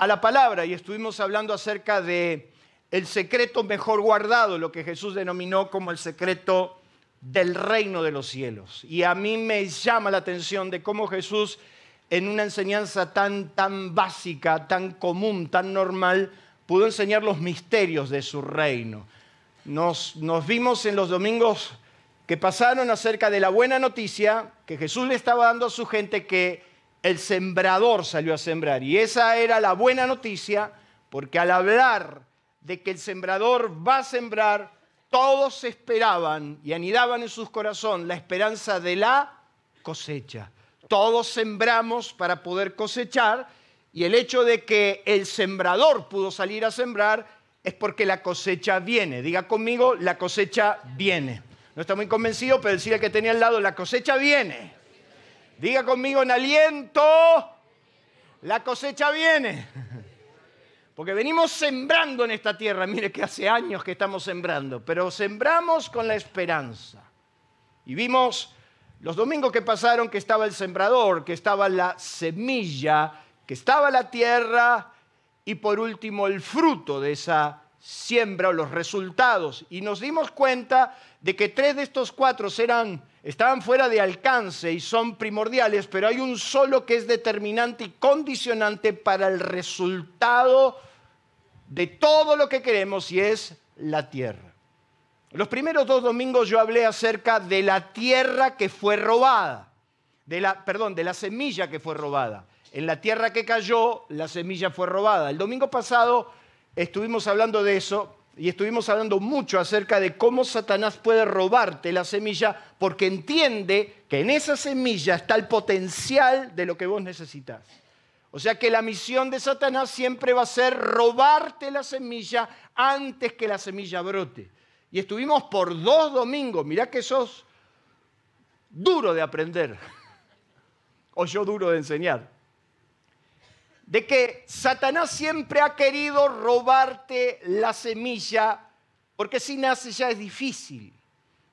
a la palabra y estuvimos hablando acerca de el secreto mejor guardado, lo que Jesús denominó como el secreto del reino de los cielos. Y a mí me llama la atención de cómo Jesús en una enseñanza tan tan básica, tan común, tan normal, pudo enseñar los misterios de su reino. Nos, nos vimos en los domingos que pasaron acerca de la buena noticia que Jesús le estaba dando a su gente que el sembrador salió a sembrar. Y esa era la buena noticia, porque al hablar de que el sembrador va a sembrar, todos esperaban y anidaban en sus corazones la esperanza de la cosecha. Todos sembramos para poder cosechar y el hecho de que el sembrador pudo salir a sembrar es porque la cosecha viene. Diga conmigo, la cosecha viene. No está muy convencido, pero decía que tenía al lado, la cosecha viene. Diga conmigo en aliento, la cosecha viene. Porque venimos sembrando en esta tierra, mire que hace años que estamos sembrando, pero sembramos con la esperanza. Y vimos los domingos que pasaron que estaba el sembrador, que estaba la semilla, que estaba la tierra y por último el fruto de esa siembra o los resultados. Y nos dimos cuenta de que tres de estos cuatro eran estaban fuera de alcance y son primordiales, pero hay un solo que es determinante y condicionante para el resultado de todo lo que queremos y es la tierra. Los primeros dos domingos yo hablé acerca de la tierra que fue robada, de la, perdón, de la semilla que fue robada. En la tierra que cayó, la semilla fue robada. El domingo pasado estuvimos hablando de eso y estuvimos hablando mucho acerca de cómo Satanás puede robarte la semilla porque entiende que en esa semilla está el potencial de lo que vos necesitas. O sea que la misión de Satanás siempre va a ser robarte la semilla antes que la semilla brote. Y estuvimos por dos domingos, mirá que sos duro de aprender, o yo duro de enseñar de que Satanás siempre ha querido robarte la semilla, porque si nace ya es difícil.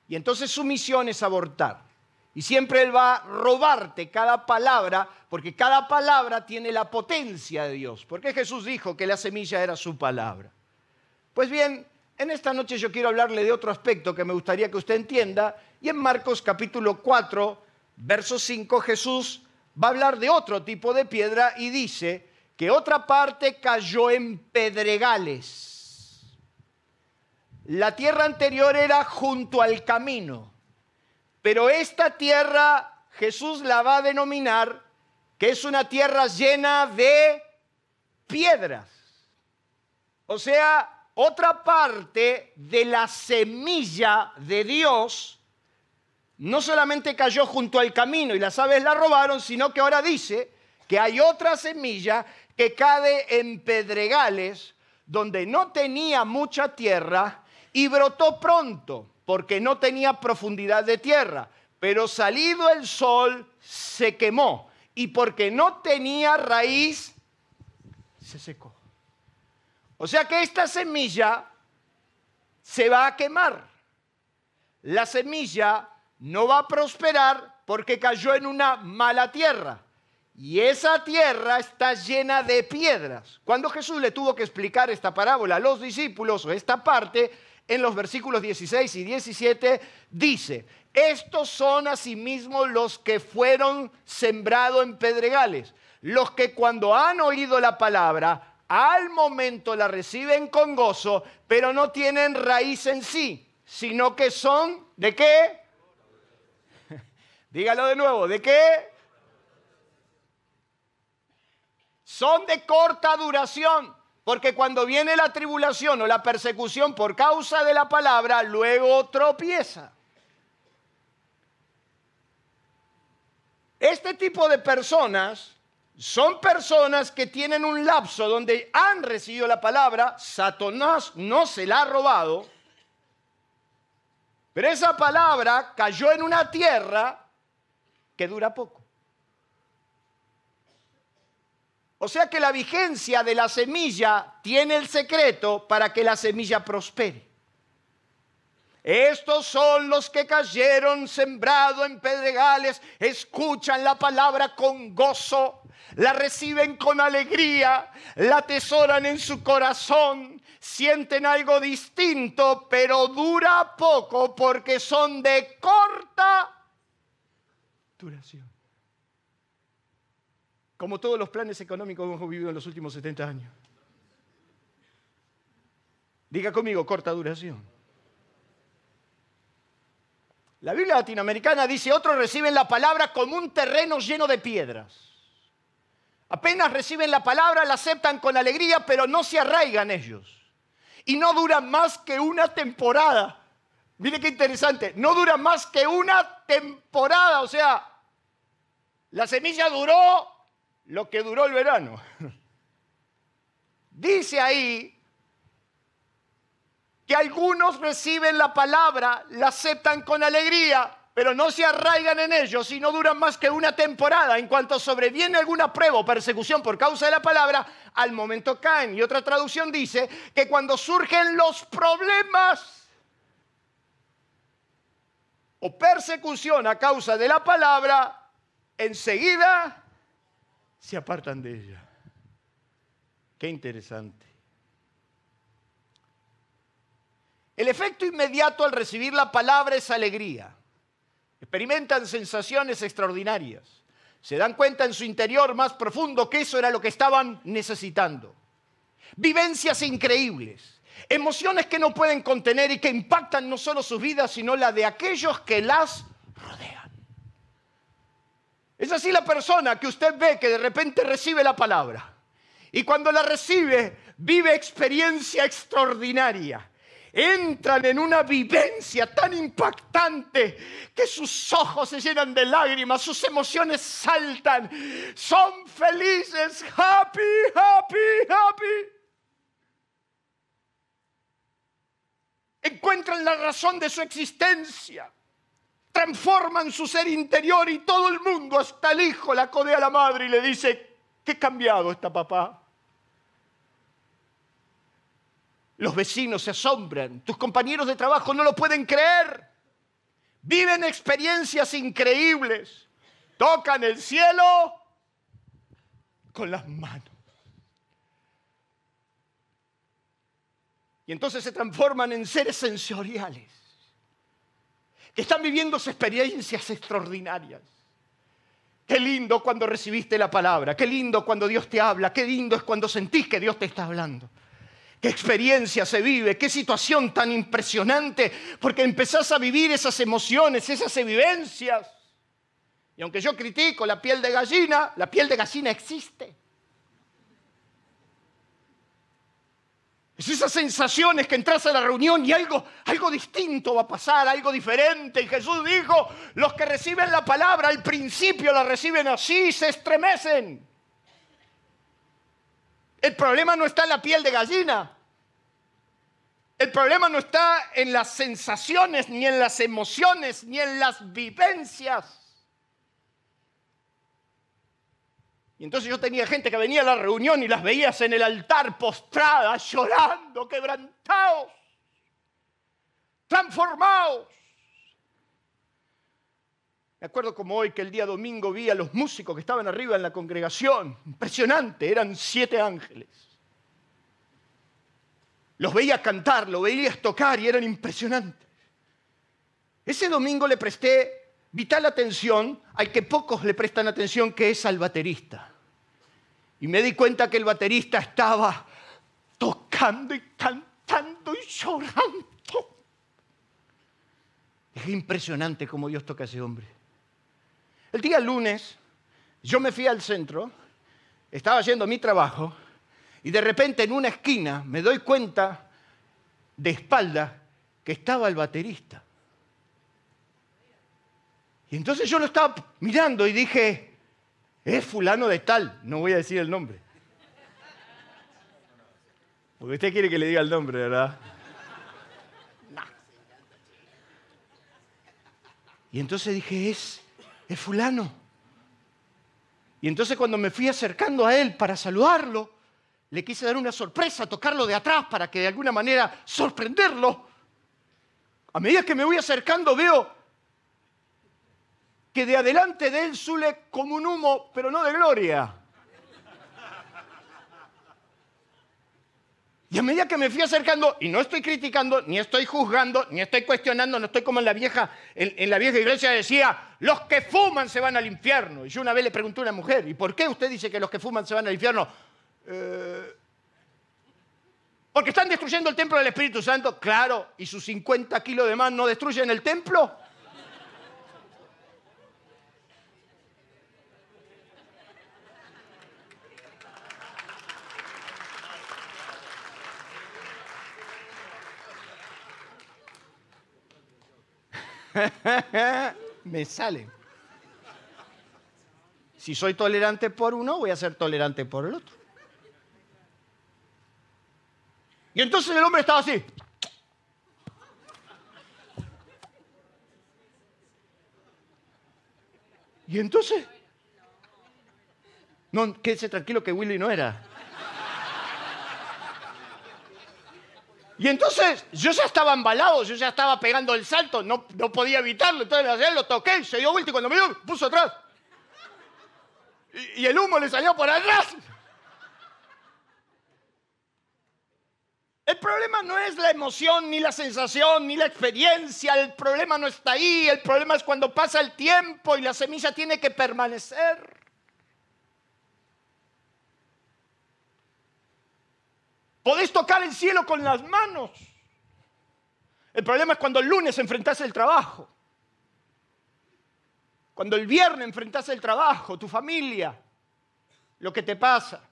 Y entonces su misión es abortar. Y siempre él va a robarte cada palabra, porque cada palabra tiene la potencia de Dios. Porque Jesús dijo que la semilla era su palabra. Pues bien, en esta noche yo quiero hablarle de otro aspecto que me gustaría que usted entienda. Y en Marcos capítulo 4, verso 5, Jesús va a hablar de otro tipo de piedra y dice, que otra parte cayó en pedregales. La tierra anterior era junto al camino, pero esta tierra Jesús la va a denominar que es una tierra llena de piedras. O sea, otra parte de la semilla de Dios no solamente cayó junto al camino y las aves la robaron, sino que ahora dice que hay otra semilla que cae en pedregales donde no tenía mucha tierra y brotó pronto porque no tenía profundidad de tierra. Pero salido el sol se quemó y porque no tenía raíz se secó. O sea que esta semilla se va a quemar. La semilla no va a prosperar porque cayó en una mala tierra. Y esa tierra está llena de piedras. Cuando Jesús le tuvo que explicar esta parábola a los discípulos o esta parte, en los versículos 16 y 17, dice, estos son asimismo los que fueron sembrados en pedregales, los que cuando han oído la palabra, al momento la reciben con gozo, pero no tienen raíz en sí, sino que son, ¿de qué? Dígalo de nuevo, ¿de qué? Son de corta duración, porque cuando viene la tribulación o la persecución por causa de la palabra, luego tropieza. Este tipo de personas son personas que tienen un lapso donde han recibido la palabra, Satanás no se la ha robado, pero esa palabra cayó en una tierra que dura poco. O sea que la vigencia de la semilla tiene el secreto para que la semilla prospere. Estos son los que cayeron sembrado en pedregales, escuchan la palabra con gozo, la reciben con alegría, la atesoran en su corazón, sienten algo distinto, pero dura poco porque son de corta duración como todos los planes económicos que hemos vivido en los últimos 70 años. Diga conmigo, corta duración. La Biblia latinoamericana dice, otros reciben la palabra como un terreno lleno de piedras. Apenas reciben la palabra, la aceptan con alegría, pero no se arraigan ellos. Y no duran más que una temporada. Mire qué interesante, no dura más que una temporada. O sea, la semilla duró lo que duró el verano. Dice ahí que algunos reciben la palabra, la aceptan con alegría, pero no se arraigan en ellos y no duran más que una temporada. En cuanto sobreviene alguna prueba o persecución por causa de la palabra, al momento caen. Y otra traducción dice que cuando surgen los problemas o persecución a causa de la palabra, enseguida se apartan de ella. Qué interesante. El efecto inmediato al recibir la palabra es alegría. Experimentan sensaciones extraordinarias. Se dan cuenta en su interior más profundo que eso era lo que estaban necesitando. Vivencias increíbles. Emociones que no pueden contener y que impactan no solo sus vidas, sino la de aquellos que las rodean. Es así la persona que usted ve que de repente recibe la palabra. Y cuando la recibe, vive experiencia extraordinaria. Entran en una vivencia tan impactante que sus ojos se llenan de lágrimas, sus emociones saltan, son felices, happy, happy, happy. Encuentran la razón de su existencia transforman su ser interior y todo el mundo, hasta el hijo, la codea a la madre y le dice, ¿qué cambiado está papá? Los vecinos se asombran, tus compañeros de trabajo no lo pueden creer, viven experiencias increíbles, tocan el cielo con las manos. Y entonces se transforman en seres sensoriales están viviendo experiencias extraordinarias. Qué lindo cuando recibiste la palabra, qué lindo cuando Dios te habla, qué lindo es cuando sentís que Dios te está hablando. Qué experiencia se vive, qué situación tan impresionante, porque empezás a vivir esas emociones, esas vivencias. Y aunque yo critico la piel de gallina, la piel de gallina existe. Es esas sensaciones que entras a la reunión y algo, algo distinto va a pasar, algo diferente. Y Jesús dijo, los que reciben la palabra al principio la reciben así, se estremecen. El problema no está en la piel de gallina. El problema no está en las sensaciones, ni en las emociones, ni en las vivencias. Y entonces yo tenía gente que venía a la reunión y las veías en el altar postradas, llorando, quebrantados, transformados. Me acuerdo como hoy que el día domingo vi a los músicos que estaban arriba en la congregación. Impresionante, eran siete ángeles. Los veías cantar, los veías tocar y eran impresionantes. Ese domingo le presté vital atención al que pocos le prestan atención, que es al baterista. Y me di cuenta que el baterista estaba tocando y cantando y llorando. Es impresionante cómo Dios toca a ese hombre. El día lunes yo me fui al centro, estaba a mi trabajo y de repente en una esquina me doy cuenta de espalda que estaba el baterista. Y entonces yo lo estaba mirando y dije, es fulano de tal, no voy a decir el nombre. Porque usted quiere que le diga el nombre, ¿verdad? Y entonces dije, es, es fulano. Y entonces cuando me fui acercando a él para saludarlo, le quise dar una sorpresa, tocarlo de atrás para que de alguna manera sorprenderlo. A medida que me voy acercando veo que de adelante de él sule como un humo, pero no de gloria. Y a medida que me fui acercando, y no estoy criticando, ni estoy juzgando, ni estoy cuestionando, no estoy como en la vieja, en, la vieja iglesia decía, los que fuman se van al infierno. Y yo una vez le pregunté a una mujer, ¿y por qué usted dice que los que fuman se van al infierno? Eh, porque están destruyendo el templo del Espíritu Santo, claro, y sus 50 kilos de más no destruyen el templo. Me sale. Si soy tolerante por uno, voy a ser tolerante por el otro. Y entonces el hombre estaba así. Y entonces, no, quédese tranquilo que Willy no era. Y entonces yo ya estaba embalado, yo ya estaba pegando el salto, no, no podía evitarlo. Entonces lo toqué, se dio vuelta y cuando me dio, puso atrás. Y, y el humo le salió por atrás. El problema no es la emoción, ni la sensación, ni la experiencia. El problema no está ahí. El problema es cuando pasa el tiempo y la semilla tiene que permanecer. Podés tocar el cielo con las manos. El problema es cuando el lunes enfrentás el trabajo. Cuando el viernes enfrentás el trabajo, tu familia, lo que te pasa.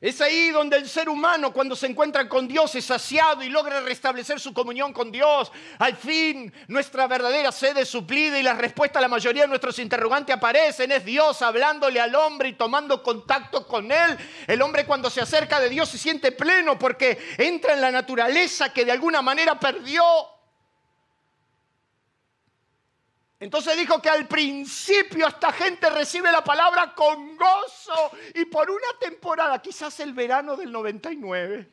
Es ahí donde el ser humano cuando se encuentra con Dios es saciado y logra restablecer su comunión con Dios. Al fin nuestra verdadera sed es suplida y la respuesta a la mayoría de nuestros interrogantes aparecen. Es Dios hablándole al hombre y tomando contacto con él. El hombre cuando se acerca de Dios se siente pleno porque entra en la naturaleza que de alguna manera perdió. Entonces dijo que al principio esta gente recibe la palabra con gozo y por una temporada, quizás el verano del 99,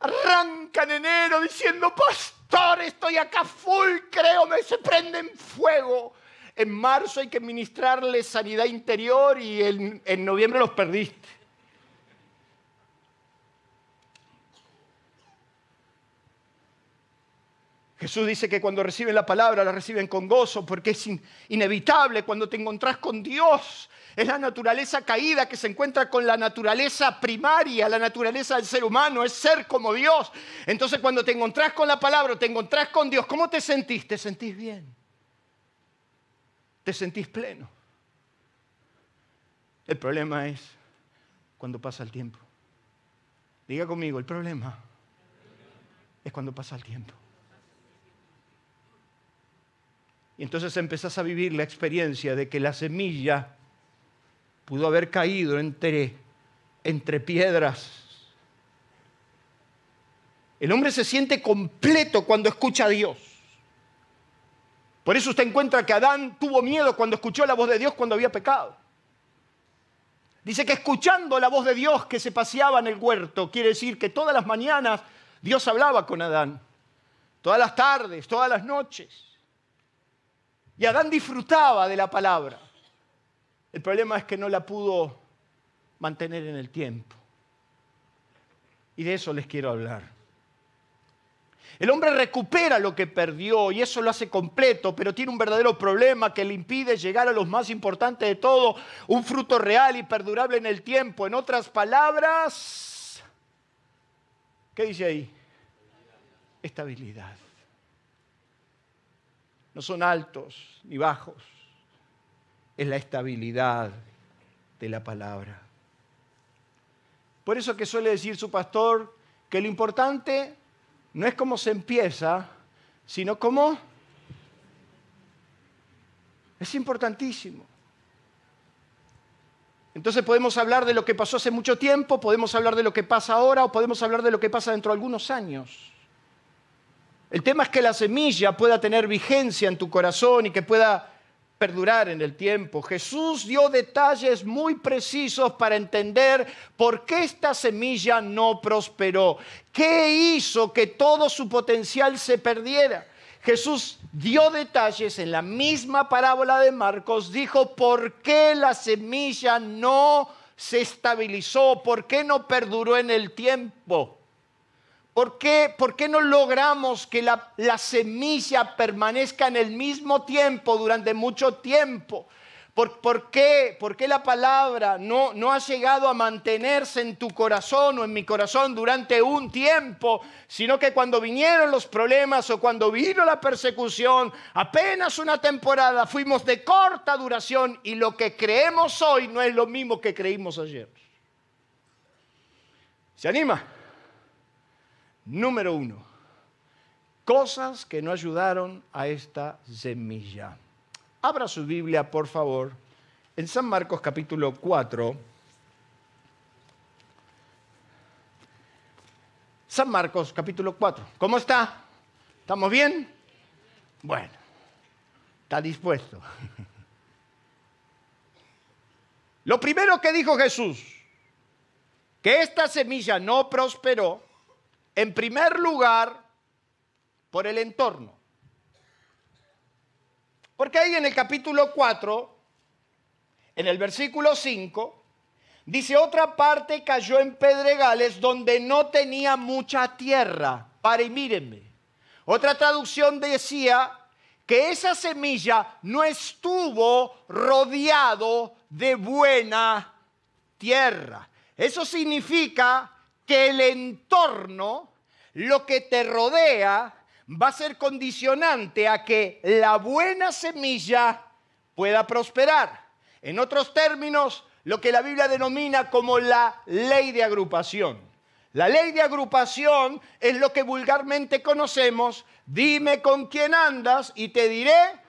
arrancan enero diciendo, pastor, estoy acá full, creo, me se prende en fuego. En marzo hay que ministrarles sanidad interior y en, en noviembre los perdiste. Jesús dice que cuando reciben la palabra la reciben con gozo porque es inevitable cuando te encontrás con Dios. Es la naturaleza caída que se encuentra con la naturaleza primaria, la naturaleza del ser humano, es ser como Dios. Entonces cuando te encontrás con la palabra, te encontrás con Dios, ¿cómo te sentís? Te sentís bien. Te sentís pleno. El problema es cuando pasa el tiempo. Diga conmigo, el problema es cuando pasa el tiempo. Y entonces empezás a vivir la experiencia de que la semilla pudo haber caído entre, entre piedras. El hombre se siente completo cuando escucha a Dios. Por eso usted encuentra que Adán tuvo miedo cuando escuchó la voz de Dios cuando había pecado. Dice que escuchando la voz de Dios que se paseaba en el huerto, quiere decir que todas las mañanas Dios hablaba con Adán. Todas las tardes, todas las noches. Y Adán disfrutaba de la palabra. El problema es que no la pudo mantener en el tiempo. Y de eso les quiero hablar. El hombre recupera lo que perdió y eso lo hace completo, pero tiene un verdadero problema que le impide llegar a lo más importante de todo, un fruto real y perdurable en el tiempo. En otras palabras, ¿qué dice ahí? Estabilidad no son altos ni bajos, es la estabilidad de la palabra. Por eso que suele decir su pastor que lo importante no es cómo se empieza, sino cómo Es importantísimo. Entonces podemos hablar de lo que pasó hace mucho tiempo, podemos hablar de lo que pasa ahora o podemos hablar de lo que pasa dentro de algunos años. El tema es que la semilla pueda tener vigencia en tu corazón y que pueda perdurar en el tiempo. Jesús dio detalles muy precisos para entender por qué esta semilla no prosperó, qué hizo que todo su potencial se perdiera. Jesús dio detalles en la misma parábola de Marcos, dijo por qué la semilla no se estabilizó, por qué no perduró en el tiempo. ¿Por qué, ¿Por qué, no logramos que la, la, semilla permanezca en el mismo tiempo durante mucho tiempo? ¿Por, qué, ¿Por, qué, la palabra no, no ha llegado a mantenerse en tu corazón o en mi corazón durante un tiempo, sino que cuando vinieron los problemas o cuando vino la persecución, apenas una temporada, fuimos de corta duración y lo que creemos hoy no es lo mismo que creímos ayer? ¿Se anima? Número uno, cosas que no ayudaron a esta semilla. Abra su Biblia, por favor, en San Marcos capítulo 4. San Marcos capítulo 4. ¿Cómo está? ¿Estamos bien? Bueno, está dispuesto. Lo primero que dijo Jesús, que esta semilla no prosperó, en primer lugar, por el entorno. Porque ahí en el capítulo 4, en el versículo 5, dice, otra parte cayó en pedregales donde no tenía mucha tierra. Para y mírenme. Otra traducción decía que esa semilla no estuvo rodeado de buena tierra. Eso significa que el entorno, lo que te rodea, va a ser condicionante a que la buena semilla pueda prosperar. En otros términos, lo que la Biblia denomina como la ley de agrupación. La ley de agrupación es lo que vulgarmente conocemos. Dime con quién andas y te diré.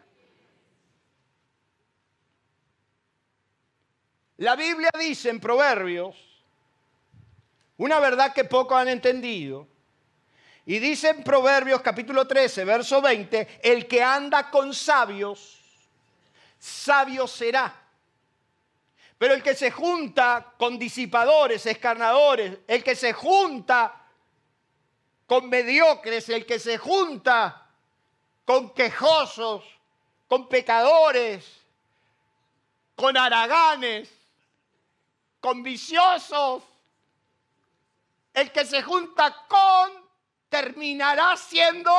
La Biblia dice en Proverbios una verdad que pocos han entendido y dice en Proverbios capítulo 13, verso 20, el que anda con sabios, sabio será. Pero el que se junta con disipadores, escarnadores, el que se junta con mediocres, el que se junta con quejosos, con pecadores, con haraganes, con viciosos, el que se junta con terminará siendo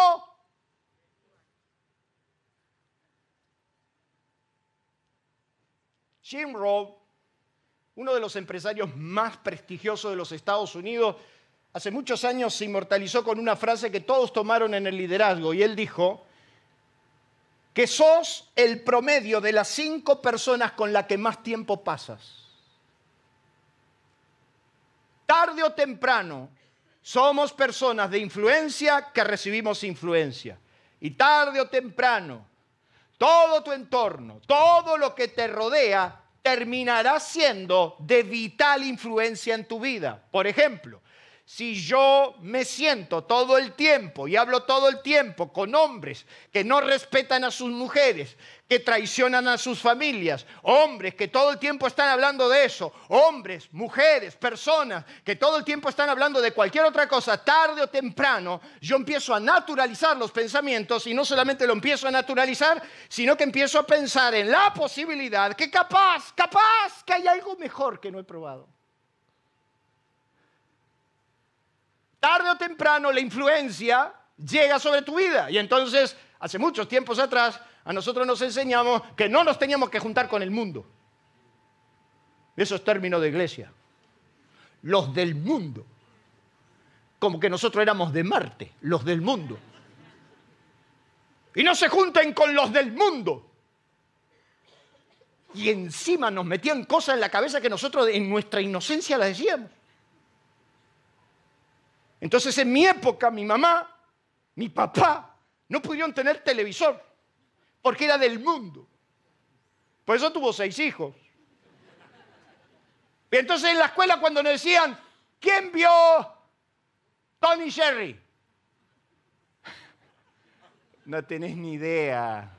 Jim Rowe, uno de los empresarios más prestigiosos de los Estados Unidos, hace muchos años se inmortalizó con una frase que todos tomaron en el liderazgo y él dijo que sos el promedio de las cinco personas con las que más tiempo pasas. Tarde o temprano, somos personas de influencia que recibimos influencia. Y tarde o temprano, todo tu entorno, todo lo que te rodea, terminará siendo de vital influencia en tu vida. Por ejemplo, si yo me siento todo el tiempo y hablo todo el tiempo con hombres que no respetan a sus mujeres, que traicionan a sus familias, hombres que todo el tiempo están hablando de eso, hombres, mujeres, personas que todo el tiempo están hablando de cualquier otra cosa, tarde o temprano, yo empiezo a naturalizar los pensamientos y no solamente lo empiezo a naturalizar, sino que empiezo a pensar en la posibilidad que capaz, capaz, que hay algo mejor que no he probado. tarde o temprano la influencia llega sobre tu vida. Y entonces, hace muchos tiempos atrás, a nosotros nos enseñamos que no nos teníamos que juntar con el mundo. Eso es término de iglesia. Los del mundo. Como que nosotros éramos de Marte, los del mundo. Y no se junten con los del mundo. Y encima nos metían cosas en la cabeza que nosotros en nuestra inocencia las decíamos. Entonces en mi época mi mamá, mi papá no pudieron tener televisor porque era del mundo. Por eso tuvo seis hijos. Y entonces en la escuela cuando nos decían, ¿quién vio Tony Sherry? No tenés ni idea.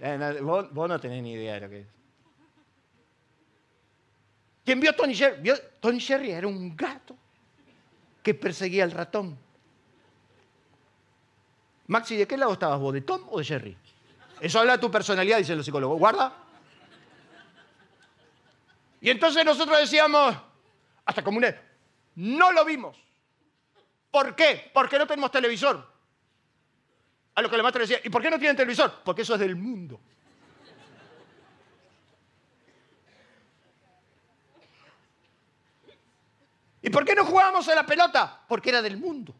Eh, vos, no tenés ni idea de lo que es. ¿Quién vio Tony Sherry? Tony Sherry era un gato que perseguía al ratón. Maxi, ¿de qué lado estabas vos? ¿De Tom o de Sherry? Eso habla de tu personalidad, dicen los psicólogos. Guarda. Y entonces nosotros decíamos, hasta como no lo vimos. ¿Por qué? Porque no tenemos televisor. A lo que la maestra decía, ¿y por qué no tienen televisor? Porque eso es del mundo. ¿Y por qué no jugábamos a la pelota? Porque era del mundo.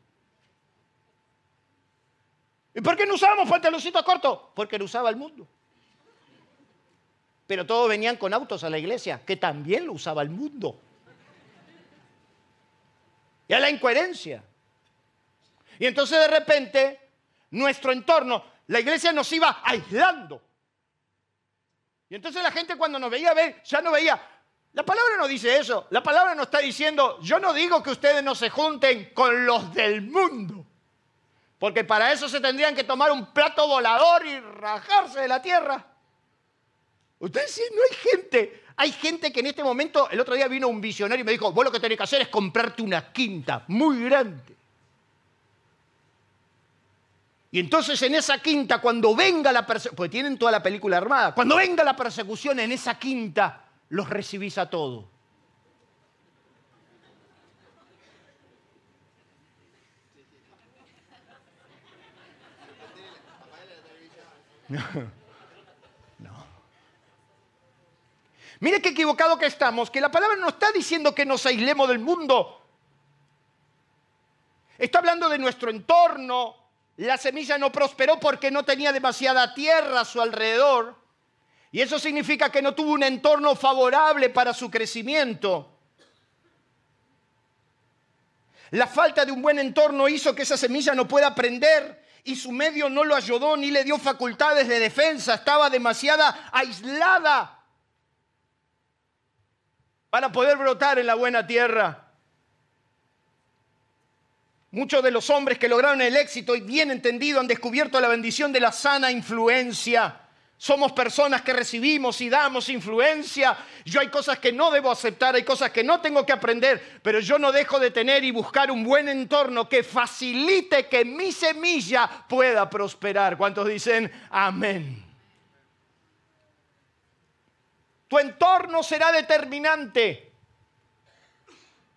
¿Y por qué no usábamos pantaloncitos cortos? Porque lo usaba el mundo. Pero todos venían con autos a la iglesia, que también lo usaba el mundo. Y a la incoherencia. Y entonces de repente nuestro entorno, la iglesia nos iba aislando. Y entonces la gente cuando nos veía ver, ya no veía. La palabra no dice eso. La palabra no está diciendo, yo no digo que ustedes no se junten con los del mundo. Porque para eso se tendrían que tomar un plato volador y rajarse de la tierra. Ustedes sí, no hay gente. Hay gente que en este momento, el otro día vino un visionario y me dijo, vos lo que tenés que hacer es comprarte una quinta muy grande. Y entonces en esa quinta, cuando venga la persecución, porque tienen toda la película armada, cuando venga la persecución en esa quinta, los recibís a todos. No. Mire qué equivocado que estamos, que la palabra no está diciendo que nos aislemos del mundo. Está hablando de nuestro entorno, la semilla no prosperó porque no tenía demasiada tierra a su alrededor. Y eso significa que no tuvo un entorno favorable para su crecimiento. La falta de un buen entorno hizo que esa semilla no pueda aprender y su medio no lo ayudó ni le dio facultades de defensa. Estaba demasiada aislada para poder brotar en la buena tierra. Muchos de los hombres que lograron el éxito y bien entendido han descubierto la bendición de la sana influencia. Somos personas que recibimos y damos influencia. Yo hay cosas que no debo aceptar, hay cosas que no tengo que aprender, pero yo no dejo de tener y buscar un buen entorno que facilite que mi semilla pueda prosperar. ¿Cuántos dicen amén? Tu entorno será determinante.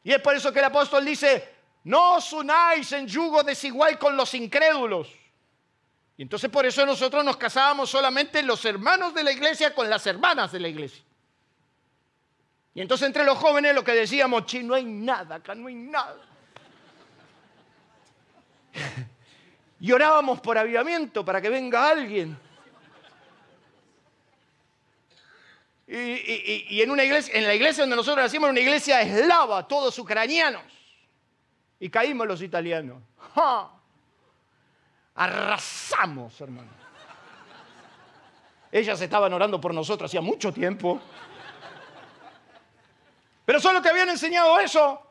Y es por eso que el apóstol dice, no os unáis en yugo desigual con los incrédulos. Y entonces por eso nosotros nos casábamos solamente los hermanos de la iglesia con las hermanas de la iglesia. Y entonces entre los jóvenes lo que decíamos, chi, no hay nada, acá no hay nada. y orábamos por avivamiento para que venga alguien. Y, en, una iglesia, en la iglesia donde nosotros nacimos, una iglesia eslava, todos ucranianos y caímos los italianos. Arrasamos, hermano. Ellas estaban orando por nosotros hacía mucho tiempo. Pero solo te habían enseñado eso.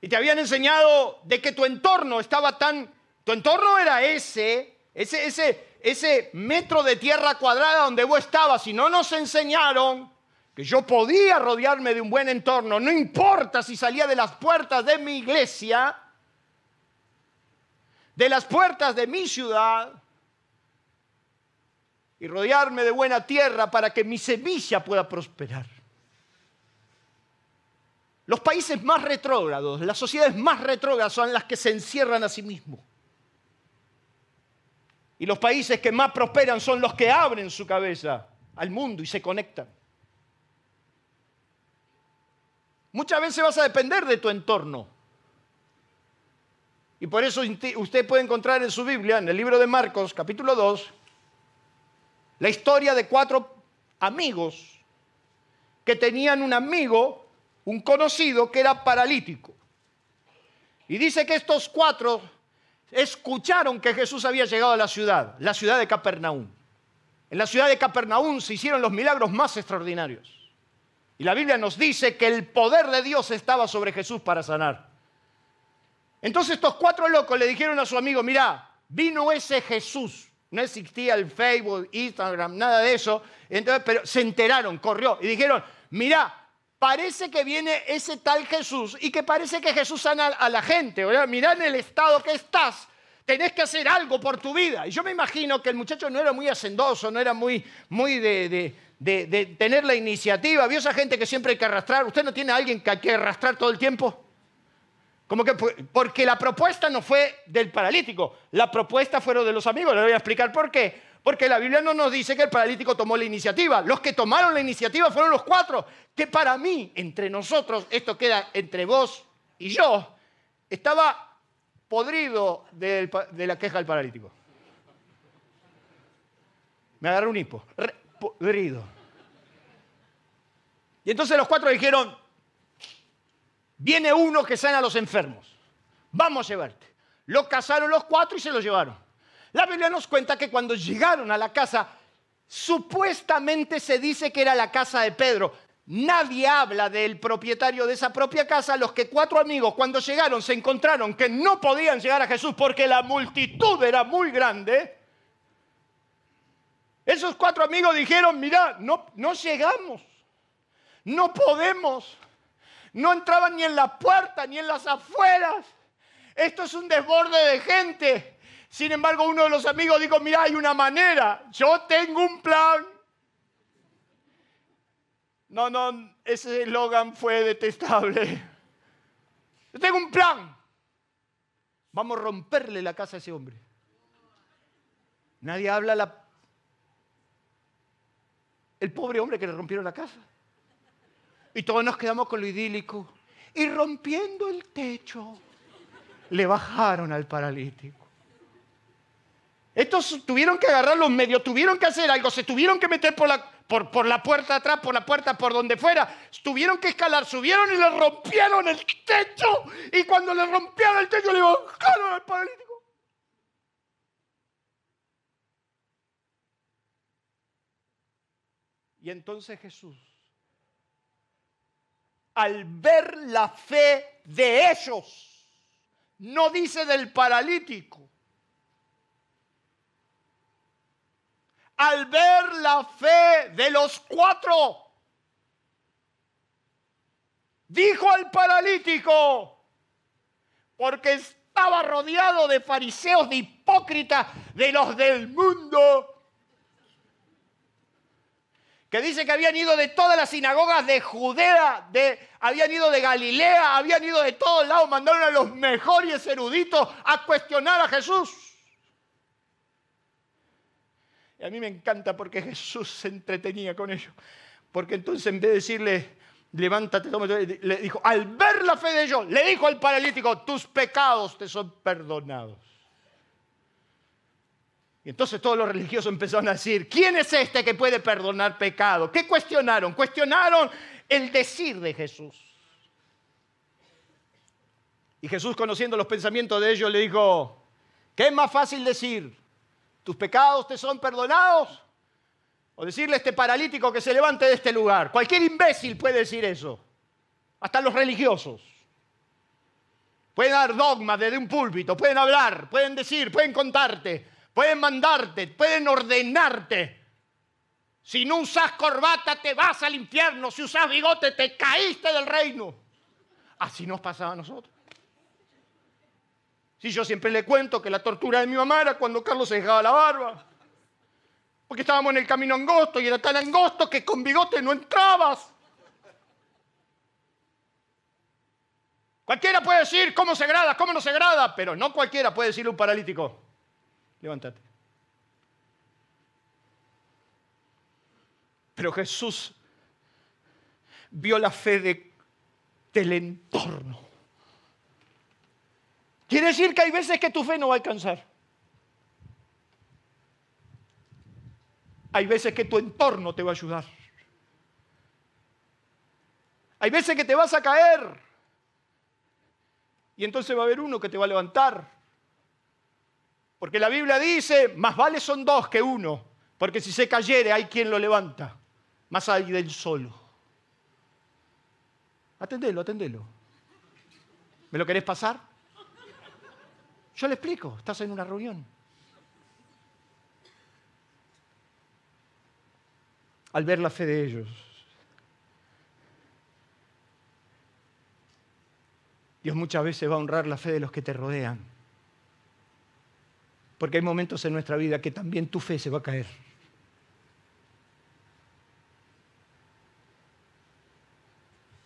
Y te habían enseñado de que tu entorno estaba tan... Tu entorno era ese, ese, ese, ese metro de tierra cuadrada donde vos estabas. Y no nos enseñaron que yo podía rodearme de un buen entorno, no importa si salía de las puertas de mi iglesia, de las puertas de mi ciudad, y rodearme de buena tierra para que mi semilla pueda prosperar. Los países más retrógrados, las sociedades más retrógradas son las que se encierran a sí mismos. Y los países que más prosperan son los que abren su cabeza al mundo y se conectan. Muchas veces vas a depender de tu entorno. Y por eso usted puede encontrar en su Biblia, en el libro de Marcos, capítulo 2, la historia de cuatro amigos que tenían un amigo, un conocido, que era paralítico. Y dice que estos cuatro escucharon que Jesús había llegado a la ciudad, la ciudad de Capernaum. En la ciudad de Capernaum se hicieron los milagros más extraordinarios. Y la Biblia nos dice que el poder de Dios estaba sobre Jesús para sanar. Entonces estos cuatro locos le dijeron a su amigo, mira, vino ese Jesús. No existía el Facebook, Instagram, nada de eso. Entonces, pero se enteraron, corrió y dijeron, mira, parece que viene ese tal Jesús y que parece que Jesús sana a la gente. Mirá en el estado que estás tenés que hacer algo por tu vida. Y yo me imagino que el muchacho no era muy hacendoso, no era muy, muy de, tener la iniciativa. ¿Vio esa gente que siempre hay que arrastrar? ¿Usted no tiene a alguien que hay que arrastrar todo el tiempo? Como que, porque la propuesta no fue del paralítico, la propuesta fueron de los amigos. Le voy a explicar por qué. Porque la Biblia no nos dice que el paralítico tomó la iniciativa. Los que tomaron la iniciativa fueron los cuatro. Que para mí, entre nosotros, esto queda entre vos y yo, estaba podrido de la queja del paralítico. Me agarró un hipo. podrido. Y entonces los cuatro dijeron, viene uno que sana a los enfermos. Vamos a llevarte. Lo casaron los cuatro y se lo llevaron. La Biblia nos cuenta que cuando llegaron a la casa, supuestamente se dice que era la casa de Pedro. Nadie habla del propietario de esa propia casa. Los que cuatro amigos cuando llegaron se encontraron que no podían llegar a Jesús porque la multitud era muy grande. Esos cuatro amigos dijeron, mira, no, no llegamos, no podemos, no entraban ni en la puerta ni en las afueras. Esto es un desborde de gente. Sin embargo, uno de los amigos dijo, mira, hay una manera, yo tengo un plan. No, no, ese eslogan fue detestable. Yo tengo un plan. Vamos a romperle la casa a ese hombre. Nadie habla la... el pobre hombre que le rompieron la casa. Y todos nos quedamos con lo idílico. Y rompiendo el techo, le bajaron al paralítico. Estos tuvieron que agarrar los medios, tuvieron que hacer algo, se tuvieron que meter por la, por, la puerta atrás, por la puerta por donde fuera. Tuvieron que escalar, subieron y le rompieron el techo. Y cuando le rompieron el techo, le bajaron al paralítico. Y entonces Jesús, al ver la fe de ellos, no dice del paralítico, al ver la fe de los cuatro, dijo al paralítico, porque estaba rodeado de fariseos, de hipócritas, de los del mundo, que dice que habían ido de todas las sinagogas de Judea, de, habían ido de Galilea, habían ido de todos lados, mandaron a los mejores eruditos a cuestionar a Jesús. Y a mí me encanta porque Jesús se entretenía con ellos. Porque entonces en vez de decirle, levántate, le dijo, al ver la fe de ellos, le dijo al paralítico, tus pecados te son perdonados. Y entonces todos los religiosos empezaron a decir, ¿quién es este que puede perdonar pecado? ¿Qué cuestionaron? Cuestionaron el decir de Jesús. Y Jesús, conociendo los pensamientos de ellos, le dijo, ¿qué es más fácil decir? tus pecados te son perdonados. O decirle a este paralítico que se levante de este lugar. Cualquier imbécil puede decir eso. Hasta los religiosos. Pueden dar dogmas desde un púlpito, pueden hablar, pueden decir, pueden contarte, pueden mandarte, pueden ordenarte. Si no usas corbata te vas al infierno, si usas bigote te caíste del reino. Así nos pasaba a nosotros. Si yo siempre le cuento que la tortura de mi mamá era cuando Carlos se dejaba la barba. Porque estábamos en el camino angosto y era tan angosto que con bigote no entrabas. Cualquiera puede decir cómo se grada, cómo no se grada, pero no cualquiera puede decirle un paralítico, levántate. Pero Jesús vio la fe del entorno. Quiere decir que hay veces que tu fe no va a alcanzar. Hay veces que tu entorno te va a ayudar. Hay veces que te vas a caer. Y entonces va a haber uno que te va a levantar. Porque la Biblia dice, más vale son dos que uno. Porque si se cayere hay quien lo levanta, más hay del solo. Atendelo, atendelo. ¿Me lo querés pasar? Yo le explico, estás en una reunión. Al ver la fe de ellos, Dios muchas veces va a honrar la fe de los que te rodean. Porque hay momentos en nuestra vida que también tu fe se va a caer.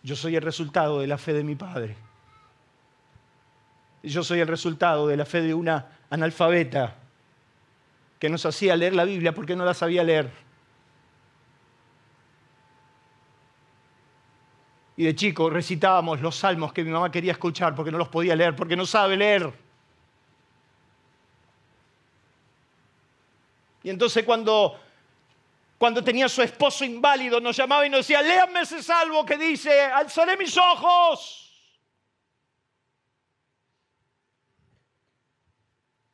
Yo soy el resultado de la fe de mi padre. Yo soy el resultado de la fe de una analfabeta que nos hacía leer la Biblia porque no la sabía leer. Y de chico recitábamos los salmos que mi mamá quería escuchar porque no los podía leer, porque no sabe leer. Y entonces cuando, cuando tenía su esposo inválido nos llamaba y nos decía, léanme ese salvo que dice, alzaré mis ojos.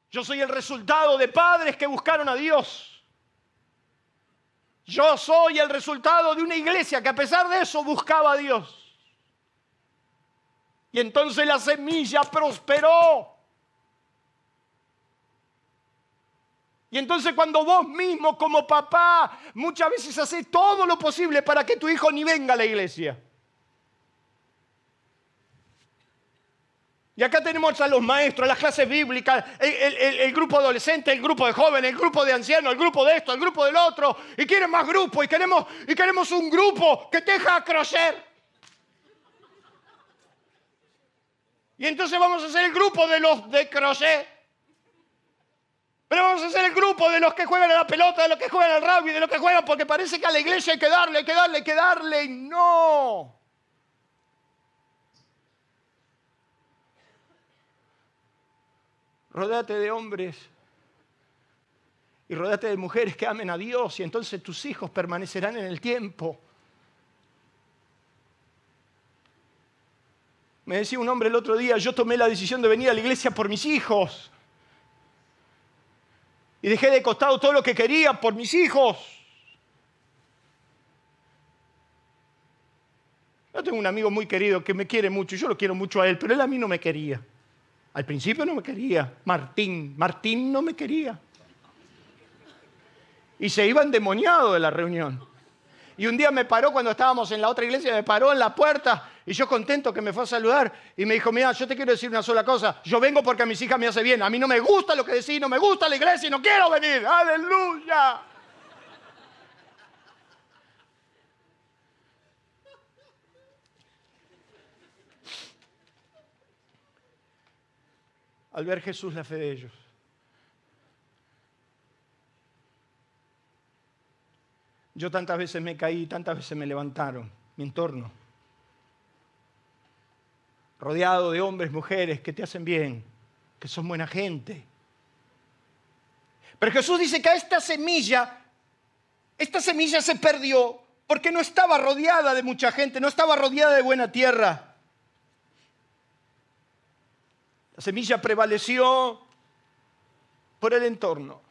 Yo soy el resultado de padres que buscaron a Dios. Yo soy el resultado de una iglesia que a pesar de eso buscaba a Dios. Y entonces la semilla prosperó. Y entonces cuando vos mismo como papá muchas veces haces todo lo posible para que tu hijo ni venga a la iglesia. Y acá tenemos a los maestros, las clases bíblicas, el, grupo adolescente, el grupo de jóvenes, el grupo de ancianos, el grupo de esto, el grupo del otro. Y quieren más grupos y queremos, y queremos un grupo que te deja crecer. Y entonces vamos a hacer el grupo de los de crochet. Pero vamos a hacer el grupo de los que juegan a la pelota, de los que juegan al rugby, de los que juegan porque parece que a la iglesia hay que darle, hay que darle, hay que darle. Y no. Rodate de hombres y rodate de mujeres que amen a Dios y entonces tus hijos permanecerán en el tiempo. Me decía un hombre el otro día, yo tomé la decisión de venir a la iglesia por mis hijos. Y dejé de costado todo lo que quería por mis hijos. Yo tengo un amigo muy querido que me quiere mucho, y yo lo quiero mucho a él, pero él a mí no me quería. Al principio no me quería. Martín, Martín no me quería. Y se iba endemoniado de la reunión. Y un día me paró cuando estábamos en la otra iglesia, me paró en la puerta y yo contento que me fue a saludar y me dijo, mira, yo te quiero decir una sola cosa, yo vengo porque a mis hijas me hace bien, a mí no me gusta lo que decís, no me gusta la iglesia y no quiero venir, aleluya. al ver Jesús la fe de ellos. Yo tantas veces me caí, tantas veces me levantaron, mi entorno, rodeado de hombres, mujeres que te hacen bien, que son buena gente. Pero Jesús dice que a esta semilla, esta semilla se perdió porque no estaba rodeada de mucha gente, no estaba rodeada de buena tierra. La semilla prevaleció por el entorno.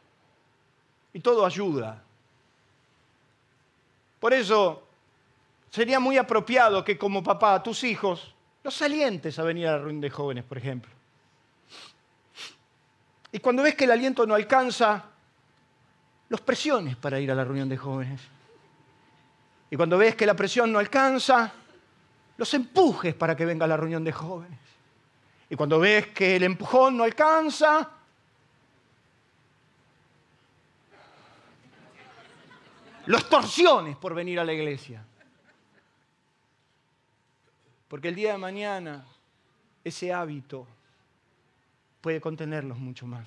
Y todo ayuda. Por eso sería muy apropiado que como papá tus hijos los alientes a venir a la reunión de jóvenes, por ejemplo. Y cuando ves que el aliento no alcanza, los presiones para ir a la reunión de jóvenes. Y cuando ves que la presión no alcanza, los empujes para que venga a la reunión de jóvenes. Y cuando ves que el empujón no alcanza, los torsiones por venir a la iglesia. Porque el día de mañana ese hábito puede contenerlos mucho más.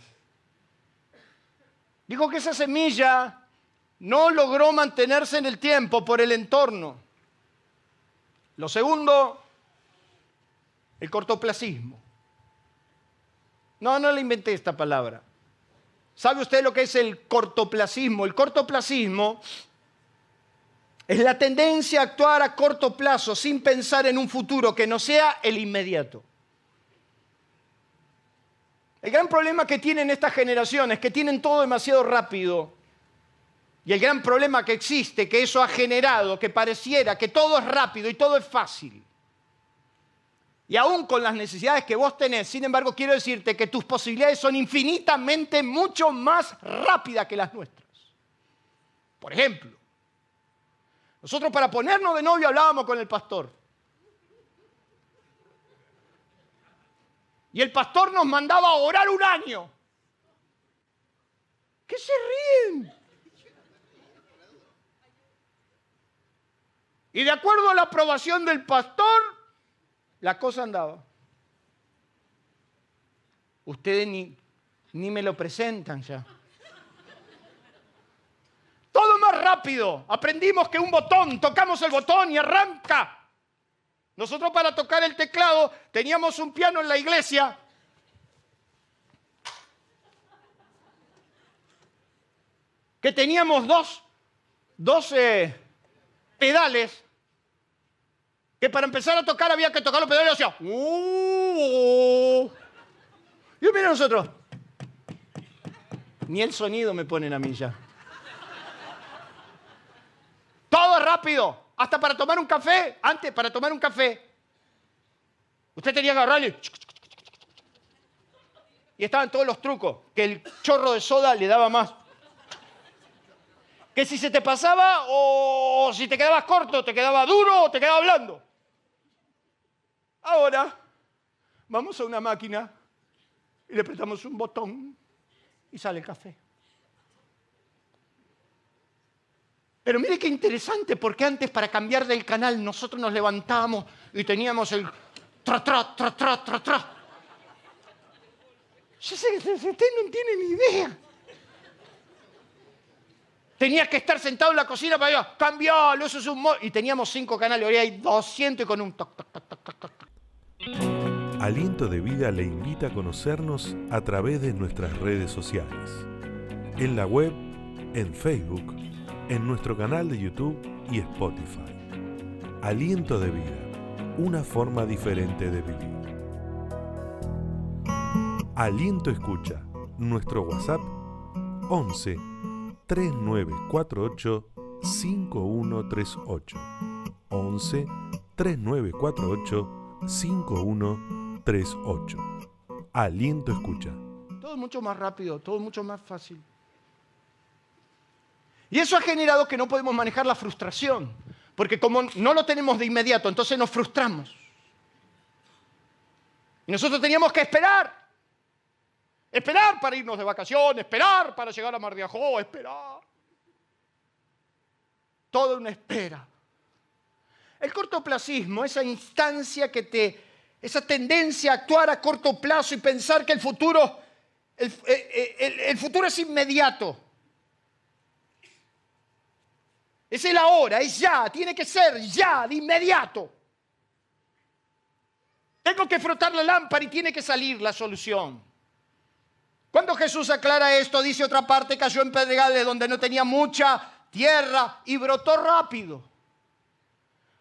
Dijo que esa semilla no logró mantenerse en el tiempo por el entorno. Lo segundo, el cortoplacismo. No, no le inventé esta palabra. ¿Sabe usted lo que es el cortoplacismo? El cortoplacismo es la tendencia a actuar a corto plazo sin pensar en un futuro que no sea el inmediato. El gran problema que tienen estas generaciones es que tienen todo demasiado rápido Y el gran problema que existe, que eso ha generado, que pareciera que todo es rápido y todo es fácil. Y aún con las necesidades que vos tenés, sin embargo, quiero decirte que tus posibilidades son infinitamente mucho más rápidas que las nuestras. Por ejemplo, nosotros para ponernos de novio hablábamos con el pastor. Y el pastor nos mandaba a orar un año. ¿Qué se ríen? Y de acuerdo a la aprobación del pastor, la cosa andaba. Ustedes ni, ni me lo presentan ya. Todo más rápido. Aprendimos que un botón, tocamos el botón y arranca. Nosotros para tocar el teclado teníamos un piano en la iglesia. Que teníamos dos, dos eh, pedales que para empezar a tocar había que tocar los pedales y hacía. Uh". y mira nosotros. Ni el sonido me ponen a mí ya. Rápido. Hasta para tomar un café. Antes, para tomar un café. Usted tenía que agarrarle. Y estaban todos los trucos. Que el chorro de soda le daba más. Que si se te pasaba o si te quedabas corto, te quedaba duro o te quedaba blando. Ahora vamos a una máquina y le apretamos un botón y sale el café. Pero mire qué interesante, porque antes para cambiar del canal nosotros nos levantábamos y teníamos el tra, tra, tra, tra, tra, tra. Yo sé que usted no tiene ni idea. Tenía que estar sentado en la cocina para decir, cambialo, eso es un... Y teníamos cinco canales, hoy hay 200 y con un toc, toc, toc. Aliento de Vida le invita a conocernos a través de nuestras redes sociales. En la web, en Facebook, en nuestro canal de YouTube y Spotify. Aliento de Vida, una forma diferente de vivir. Aliento Escucha, nuestro WhatsApp 11 3948 5138. 11 3948 5138. Aliento Escucha. Todo mucho más rápido, todo mucho más fácil. Y eso ha generado que no podemos manejar la frustración, porque como no lo tenemos de inmediato, entonces nos frustramos. Y nosotros teníamos que esperar. Esperar para irnos de vacaciones, esperar para llegar a Mar de Ajó, esperar. Todo una espera. El cortoplacismo, esa instancia que te, esa tendencia a actuar a corto plazo y pensar que el futuro, el, el futuro es inmediato. Es el ahora, es ya, tiene que ser ya, de inmediato. Tengo que frotar la lámpara y tiene que salir la solución. Cuando Jesús aclara esto, dice otra parte, cayó en pedregales donde no tenía mucha tierra y brotó rápido.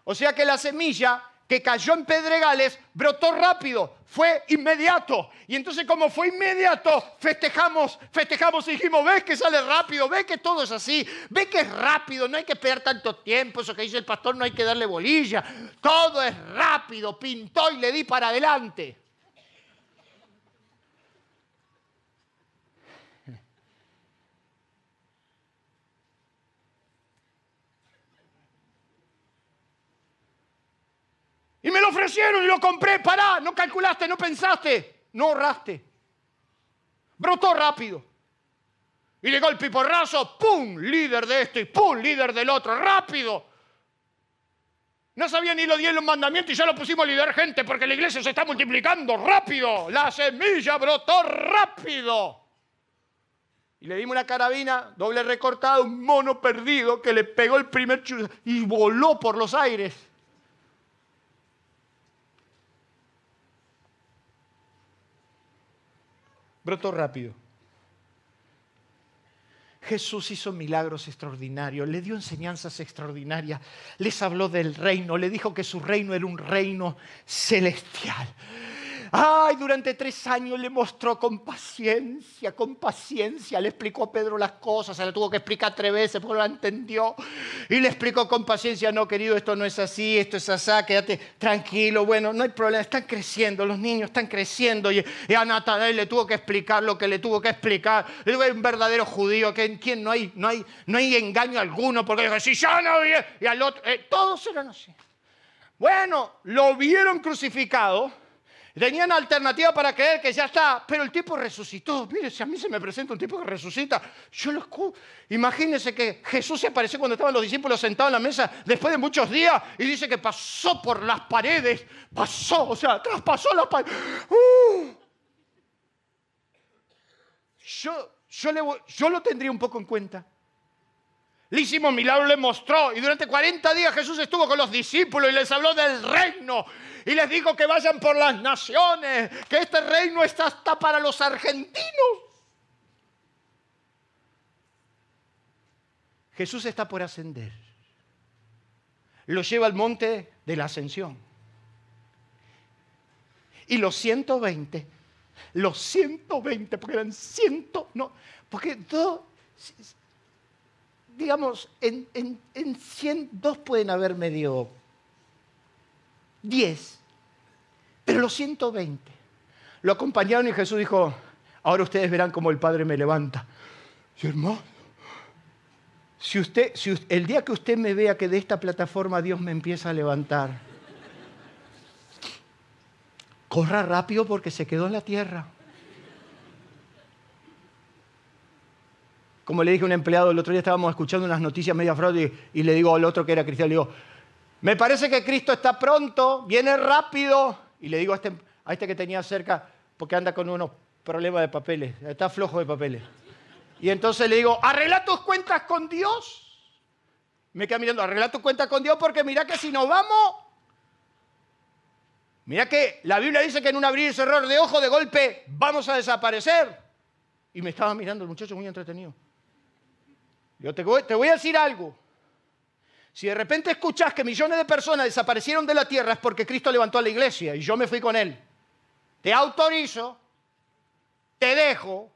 O sea que la semilla que cayó en pedregales, brotó rápido, fue inmediato. Y entonces como fue inmediato, festejamos, festejamos y dijimos, ves que sale rápido, ves que todo es así, ves que es rápido, no hay que esperar tanto tiempo, eso que dice el pastor, no hay que darle bolilla, todo es rápido, pintó y le di para adelante. Y me lo ofrecieron y lo compré. Pará, no calculaste, no pensaste, no ahorraste. Brotó rápido. Y llegó el piporrazo, ¡pum! Líder de esto y ¡pum! Líder del otro, rápido. No sabía ni los diez los mandamientos y ya lo pusimos a liderar gente porque la iglesia se está multiplicando rápido. La semilla brotó rápido. Y le dimos una carabina doble recortada, un mono perdido que le pegó el primer churro y voló por los aires. Brotó rápido. Jesús hizo milagros extraordinarios, le dio enseñanzas extraordinarias, les habló del reino, le dijo que su reino era un reino celestial. Ay, durante tres años le mostró con paciencia, con paciencia. Le explicó a Pedro las cosas, se le tuvo que explicar tres veces porque no la entendió. Y le explicó con paciencia, no, querido, esto no es así, esto es así, quédate tranquilo. Bueno, no hay problema, están creciendo, los niños están creciendo. Y, a Natanael le tuvo que explicar lo que le tuvo que explicar. Es un verdadero judío, que en quien no hay, no hay, no hay engaño alguno, porque dijo, si yo no vi, y al otro, eh, todos eran así. Bueno, lo vieron crucificado Tenían alternativa para creer que ya está, pero el tipo resucitó. Mire, si a mí se me presenta un tipo que resucita, yo lo escucho. Imagínense que Jesús se apareció cuando estaban los discípulos sentados en la mesa después de muchos días y dice que pasó por las paredes, pasó, o sea, traspasó las paredes. ¡Uh! Yo, yo, yo lo tendría un poco en cuenta. Hicimos milagro, le mostró. Y durante 40 días Jesús estuvo con los discípulos y les habló del reino. Y les dijo que vayan por las naciones, que este reino está hasta para los argentinos. Jesús está por ascender. Lo lleva al monte de la ascensión. Y los 120, los 120, porque eran ciento, no, porque dos, digamos, en, en, 100, dos pueden haber medio 10, pero los 120 lo acompañaron y Jesús dijo, ahora ustedes verán cómo el Padre me levanta. Y hermano, si usted, si el día que usted me vea que de esta plataforma Dios me empieza a levantar, corra rápido porque se quedó en la tierra. Como le dije a un empleado, el otro día estábamos escuchando unas noticias media fraude y, le digo al otro que era cristiano, le digo, me parece que Cristo está pronto, viene rápido. Y le digo a este, a este que tenía cerca, porque anda con unos problemas de papeles, está flojo de papeles. Y entonces le digo, arregla tus cuentas con Dios. Me queda mirando, arregla tus cuentas con Dios porque mira que si nos vamos, mira que la Biblia dice que en un abrir y cerrar de ojo de golpe vamos a desaparecer. Y me estaba mirando el muchacho muy entretenido. Yo te voy, a decir algo. Si de repente escuchas que millones de personas desaparecieron de la tierra es porque Cristo levantó a la iglesia y yo me fui con él. Te autorizo, te dejo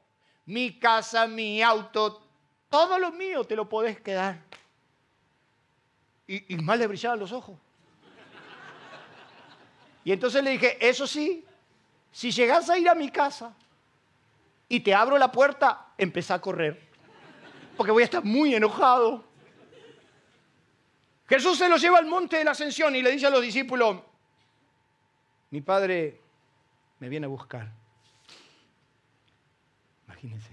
mi casa, mi auto, todo lo mío te lo podés quedar. Y, y más le brillaban los ojos. Y entonces le dije, eso sí, si llegas a ir a mi casa y te abro la puerta, empezá a correr porque voy a estar muy enojado. Jesús se lo lleva al monte de la ascensión y le dice a los discípulos, mi padre me viene a buscar. Imagínense,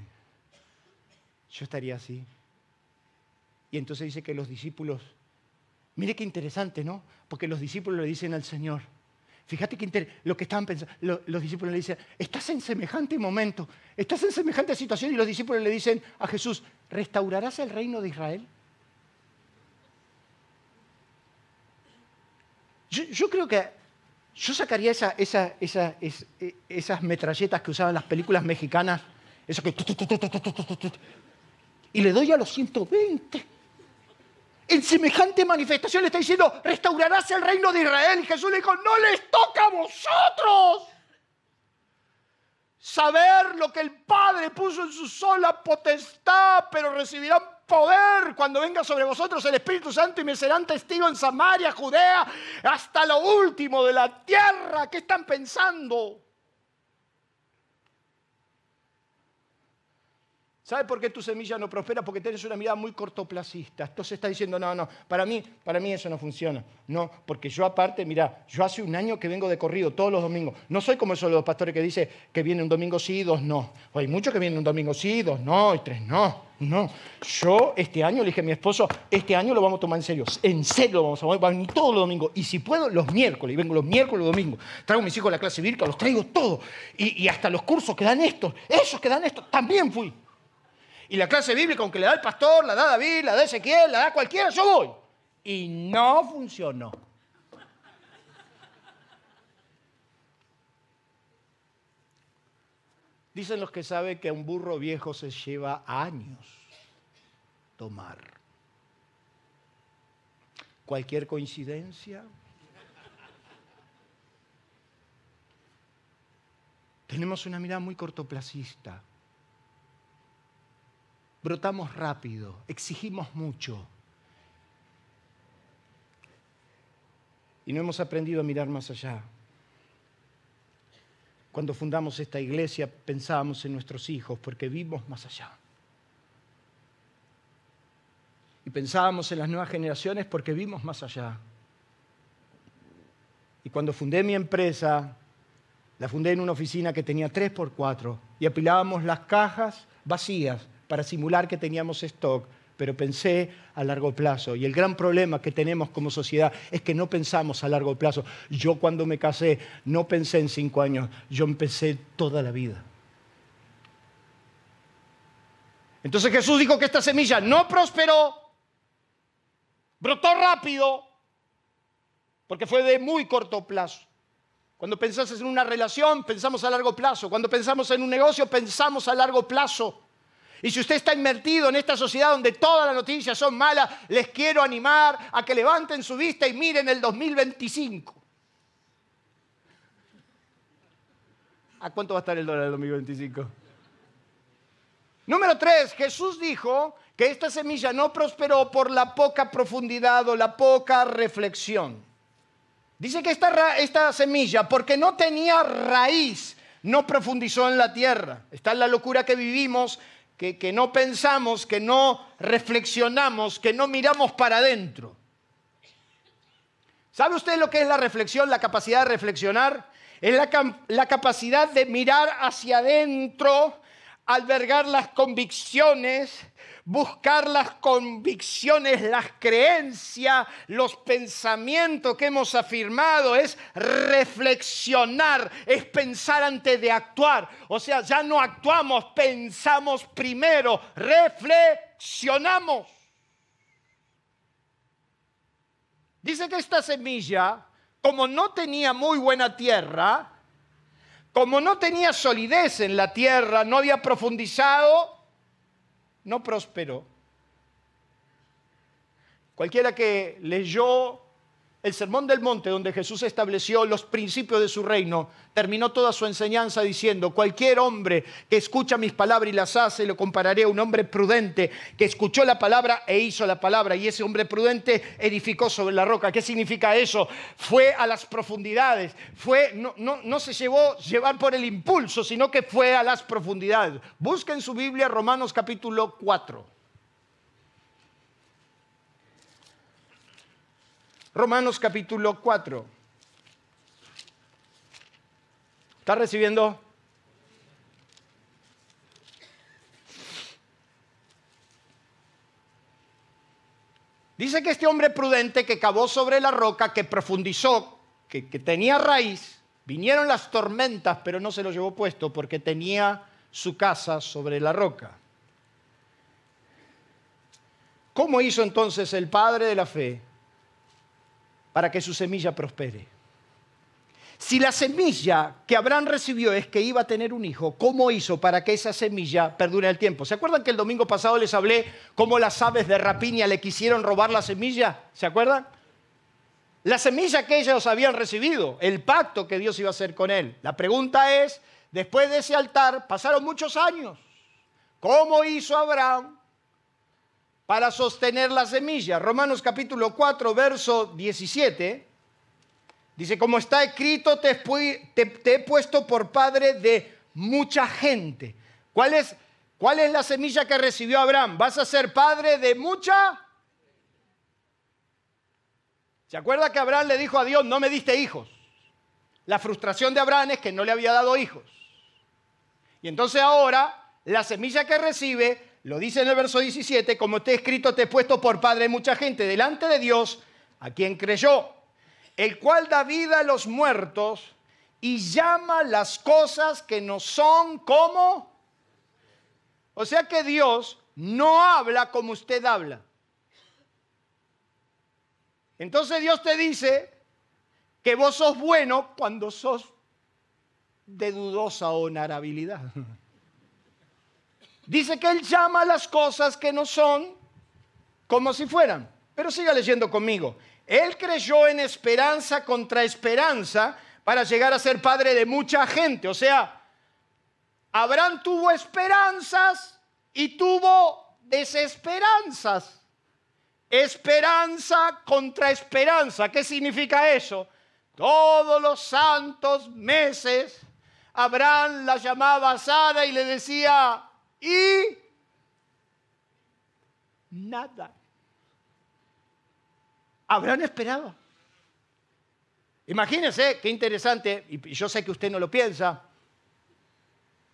yo estaría así. Y entonces dice que los discípulos, mire qué interesante, ¿no? Porque los discípulos le dicen al Señor, Fíjate que lo que estaban pensando, los, discípulos le dicen, estás en semejante momento, estás en semejante situación y los discípulos le dicen a Jesús, ¿restaurarás el reino de Israel? Yo, creo que yo sacaría esa, esas metralletas que usaban las películas mexicanas, eso que... Y le doy a los 120 en semejante manifestación le está diciendo, restaurarás el reino de Israel. Y Jesús le dijo, no les toca a vosotros saber lo que el Padre puso en su sola potestad, pero recibirán poder cuando venga sobre vosotros el Espíritu Santo y me serán testigos en Samaria, Judea, hasta lo último de la tierra. ¿Qué están pensando? ¿Sabe por qué tu semilla no prospera? Porque tienes una mirada muy cortoplacista. Entonces está diciendo, no, no, para mí, para mí eso no funciona. No, porque yo aparte, mira, yo hace un año que vengo de corrido todos los domingos. No soy como esos los pastores que dicen que viene un domingo sí, dos no. hay muchos que vienen un domingo sí, dos no, y tres no. No, yo este año le dije a mi esposo, este año lo vamos a tomar en serio, en serio lo vamos a tomar, venir todos los domingos, y si puedo, los miércoles, y vengo los miércoles y los domingos, traigo a mis hijos a la clase bíblica, los traigo todos, y, y hasta los cursos que dan estos, esos que dan estos, también fui. Y la clase bíblica, aunque le da el pastor, la da David, la da Ezequiel, la da cualquiera, yo voy. Y no funcionó. Dicen los que saben que un burro viejo se lleva años tomar. ¿Cualquier coincidencia? tenemos una mirada muy cortoplacista. Brotamos rápido, exigimos mucho. Y no hemos aprendido a mirar más allá. Cuando fundamos esta iglesia pensábamos en nuestros hijos porque vimos más allá. Y pensábamos en las nuevas generaciones porque vimos más allá. Y cuando fundé mi empresa, la fundé en una oficina que tenía 3 por 4 y apilábamos las cajas vacías para simular que teníamos stock, pero pensé a largo plazo. Y el gran problema que tenemos como sociedad es que no pensamos a largo plazo. Yo cuando me casé no pensé en cinco años, yo empecé toda la vida. Entonces Jesús dijo que esta semilla no prosperó, brotó rápido, porque fue de muy corto plazo. Cuando pensás en una relación, pensamos a largo plazo. Cuando pensamos en un negocio, pensamos a largo plazo. Y si usted está invertido en esta sociedad donde todas las noticias son malas, les quiero animar a que levanten su vista y miren el 2025. ¿A cuánto va a estar el dólar el 2025? Número tres, Jesús dijo que esta semilla no prosperó por la poca profundidad o la poca reflexión. Dice que esta, esta semilla, porque no tenía raíz, no profundizó en la tierra. Está en la locura que vivimos, que, no pensamos, que no reflexionamos, que no miramos para adentro. ¿Sabe usted lo que es la reflexión, la capacidad de reflexionar? Es la, la, capacidad de mirar hacia adentro, albergar las convicciones, buscar las convicciones, las creencias, los pensamientos que hemos afirmado, es reflexionar, es pensar antes de actuar. O sea, ya no actuamos, pensamos primero, reflexionamos. Dice que esta semilla, como no tenía muy buena tierra, como no tenía solidez en la tierra, no había profundizado, no prosperó. Cualquiera que leyó el Sermón del Monte, donde Jesús estableció los principios de su reino, terminó toda su enseñanza diciendo, cualquier hombre que escucha mis palabras y las hace, lo compararé a un hombre prudente que escuchó la palabra e hizo la palabra. Y ese hombre prudente edificó sobre la roca. ¿Qué significa eso? Fue a las profundidades, fue, no, no, no se llevó llevar por el impulso, sino que fue a las profundidades. Busquen su Biblia Romanos capítulo 4. Romanos capítulo 4. ¿Está recibiendo? Dice que este hombre prudente que cavó sobre la roca, que profundizó, que, que, tenía raíz, vinieron las tormentas, pero no se lo llevó puesto porque tenía su casa sobre la roca. ¿Cómo hizo entonces el padre de la fe para que su semilla prospere. Si la semilla que Abraham recibió es que iba a tener un hijo, ¿cómo hizo para que esa semilla perdure el tiempo? ¿Se acuerdan que el domingo pasado les hablé cómo las aves de rapiña le quisieron robar la semilla? ¿Se acuerdan? La semilla que ellos habían recibido, el pacto que Dios iba a hacer con él. La pregunta es, después de ese altar pasaron muchos años. ¿Cómo hizo Abraham para sostener la semilla. Romanos capítulo 4, verso 17. Dice, como está escrito, te, he puesto por padre de mucha gente. ¿Cuál es, ¿Cuál es la semilla que recibió Abraham? Vas a ser padre de mucha... ¿Se acuerda que Abraham le dijo a Dios, no me diste hijos? La frustración de Abraham es que no le había dado hijos. Y entonces ahora la semilla que recibe lo dice en el verso 17, como te escrito, te he puesto por padre de mucha gente delante de Dios, a quien creyó, el cual da vida a los muertos y llama las cosas que no son como... O sea que Dios no habla como usted habla. Entonces Dios te dice que vos sos bueno cuando sos de dudosa honorabilidad. Dice que Él llama a las cosas que no son como si fueran. Pero siga leyendo conmigo. Él creyó en esperanza contra esperanza para llegar a ser padre de mucha gente. O sea, Abraham tuvo esperanzas y tuvo desesperanzas. Esperanza contra esperanza. ¿Qué significa eso? Todos los santos meses, Abraham la llamaba a Sara y le decía, y nada. Abraham esperaba. Imagínense qué interesante, y yo sé que usted no lo piensa,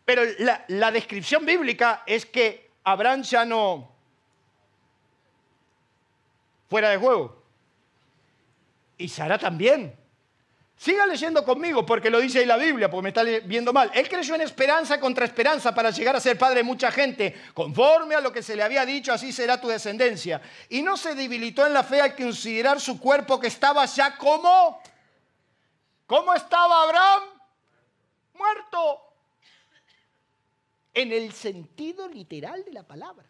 pero la, descripción bíblica es que Abraham ya no fuera de juego. Y Sara también. Siga leyendo conmigo porque lo dice ahí la Biblia, porque me está viendo mal. Él creyó en esperanza contra esperanza para llegar a ser padre de mucha gente. Conforme a lo que se le había dicho, así será tu descendencia. Y no se debilitó en la fe al considerar su cuerpo que estaba ya como... ¿Cómo estaba Abraham? Muerto. En el sentido literal de la palabra.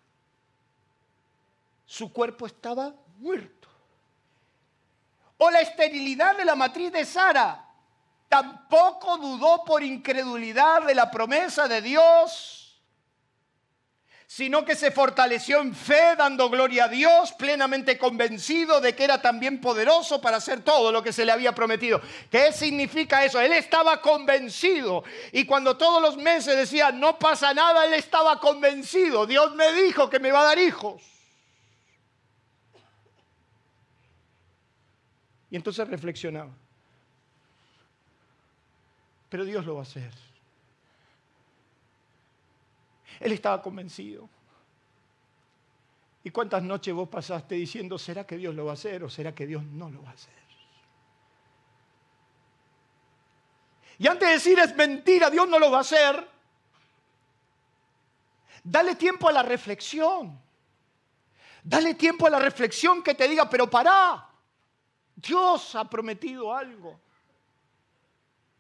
Su cuerpo estaba muerto. O la esterilidad de la matriz de Sara. Tampoco dudó por incredulidad de la promesa de Dios sino que se fortaleció en fe, dando gloria a Dios, plenamente convencido de que era también poderoso para hacer todo lo que se le había prometido. ¿Qué significa eso? Él estaba convencido. Y cuando todos los meses decía, no pasa nada, él estaba convencido. Dios me dijo que me va a dar hijos. Y entonces reflexionaba. Pero Dios lo va a hacer. Él estaba convencido. ¿Y cuántas noches vos pasaste diciendo, ¿será que Dios lo va a hacer o será que Dios no lo va a hacer? Y antes de decir es mentira, Dios no lo va a hacer, dale tiempo a la reflexión. Dale tiempo a la reflexión que te diga, pero pará, Dios ha prometido algo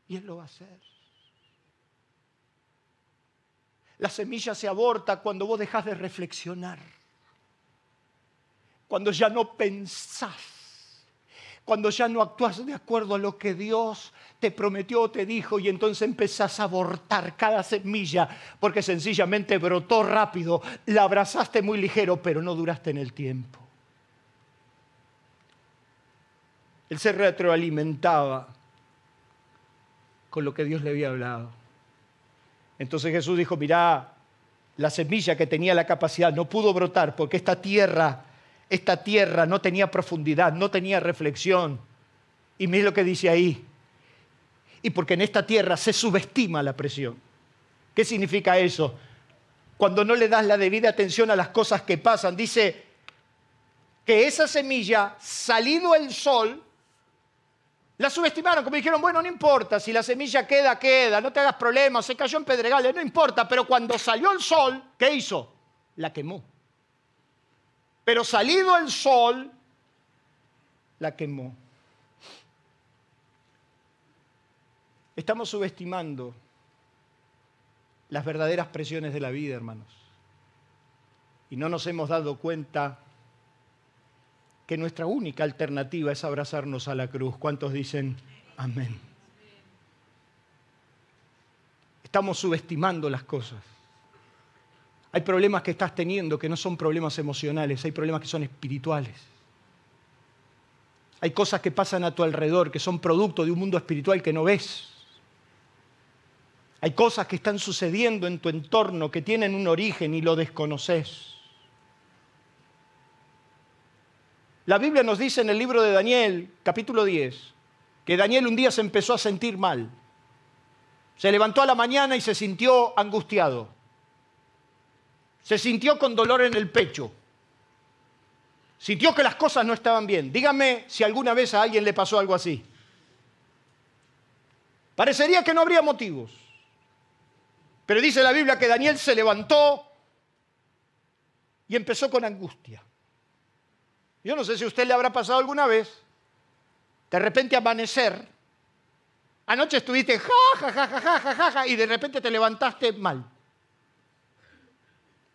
y Él lo va a hacer. La semilla se aborta cuando vos dejas de reflexionar, cuando ya no pensás, cuando ya no actúas de acuerdo a lo que Dios te prometió o te dijo y entonces empezás a abortar cada semilla porque sencillamente brotó rápido, la abrazaste muy ligero, pero no duraste en el tiempo. Él se retroalimentaba con lo que Dios le había hablado. Entonces Jesús dijo, mirá, la semilla que tenía la capacidad no pudo brotar porque esta tierra, esta tierra no tenía profundidad, no tenía reflexión. Y mire lo que dice ahí. Y porque en esta tierra se subestima la presión. ¿Qué significa eso? Cuando no le das la debida atención a las cosas que pasan, dice que esa semilla, salido el sol, la subestimaron, como dijeron, bueno, no importa, si la semilla queda, queda, no te hagas problemas, se cayó en pedregales, no importa, pero cuando salió el sol, ¿qué hizo? La quemó. Pero salido el sol, la quemó. Estamos subestimando las verdaderas presiones de la vida, hermanos. Y no nos hemos dado cuenta que nuestra única alternativa es abrazarnos a la cruz. ¿Cuántos dicen amén? Estamos subestimando las cosas. Hay problemas que estás teniendo que no son problemas emocionales, hay problemas que son espirituales. Hay cosas que pasan a tu alrededor que son producto de un mundo espiritual que no ves. Hay cosas que están sucediendo en tu entorno que tienen un origen y lo desconoces. La Biblia nos dice en el libro de Daniel, capítulo 10, que Daniel un día se empezó a sentir mal. Se levantó a la mañana y se sintió angustiado. Se sintió con dolor en el pecho. Sintió que las cosas no estaban bien. Dígame si alguna vez a alguien le pasó algo así. Parecería que no habría motivos. Pero dice la Biblia que Daniel se levantó y empezó con angustia. Yo no sé si a usted le habrá pasado alguna vez, de repente amanecer, anoche estuviste ja, ja, ja, ja, ja, ja, ja, y de repente te levantaste mal.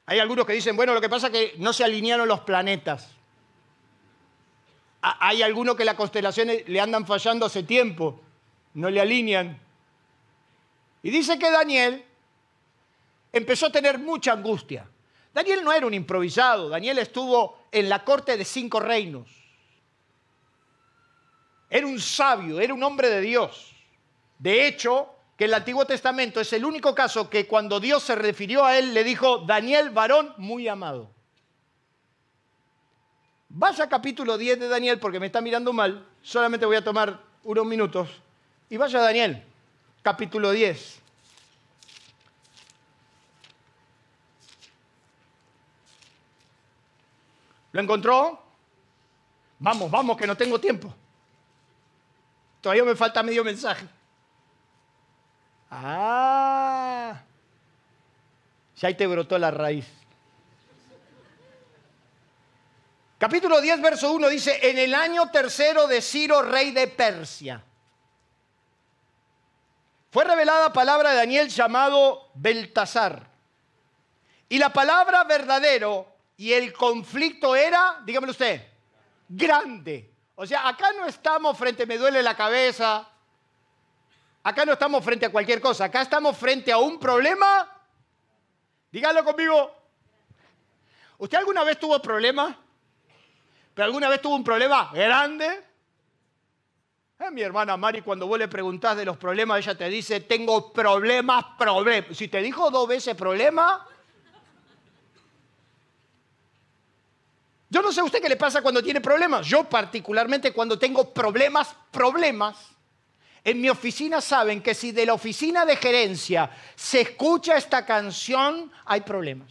Hay algunos que dicen, bueno, lo que pasa es que no se alinearon los planetas. Hay algunos que las constelaciones le andan fallando hace tiempo, no le alinean. Y dice que Daniel empezó a tener mucha angustia. Daniel no era un improvisado, Daniel estuvo en la corte de cinco reinos. Era un sabio, era un hombre de Dios. De hecho, que el Antiguo Testamento es el único caso que cuando Dios se refirió a él le dijo, Daniel, varón muy amado. Vaya capítulo 10 de Daniel porque me está mirando mal, solamente voy a tomar unos minutos. Y vaya Daniel, capítulo 10. ¿Lo encontró? Vamos, vamos, que no tengo tiempo. Todavía me falta medio mensaje. Ah, ya ahí te brotó la raíz. Capítulo 10, verso 1 dice, en el año tercero de Ciro, rey de Persia, fue revelada palabra de Daniel llamado Beltasar. Y la palabra verdadero y el conflicto era, dígamelo usted, grande. O sea, acá no estamos frente, me duele la cabeza, acá no estamos frente a cualquier cosa, acá estamos frente a un problema, dígalo conmigo. ¿Usted alguna vez tuvo problemas? ¿Pero alguna vez tuvo un problema grande? Eh, mi hermana Mari, cuando vos le preguntás de los problemas, ella te dice, tengo problemas, problemas. Si te dijo dos veces problema, Yo no sé a usted qué le pasa cuando tiene problemas. Yo particularmente cuando tengo problemas, problemas, en mi oficina saben que si de la oficina de gerencia se escucha esta canción, hay problemas.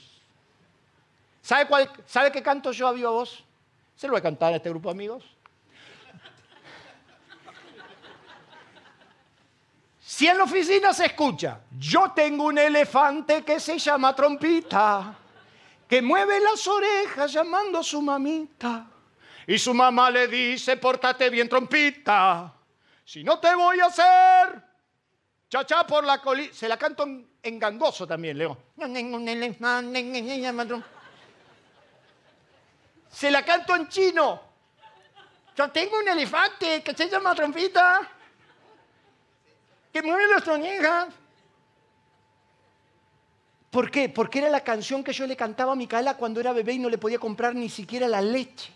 ¿Sabe, cuál, ¿sabe qué canto yo a viva voz? Se lo voy a cantar a este grupo de amigos. Si en la oficina se escucha, yo tengo un elefante que se llama trompita que mueve las orejas llamando a su mamita. Y su mamá le dice, pórtate bien trompita, si no te voy a hacer chachá por la colina. Se la canto en, gangoso también, Leo. Se la canto en chino. Yo tengo un elefante que se llama trompita, que mueve las orejas. ¿Por qué? Porque era la canción que yo le cantaba a Micaela cuando era bebé y no le podía comprar ni siquiera la leche.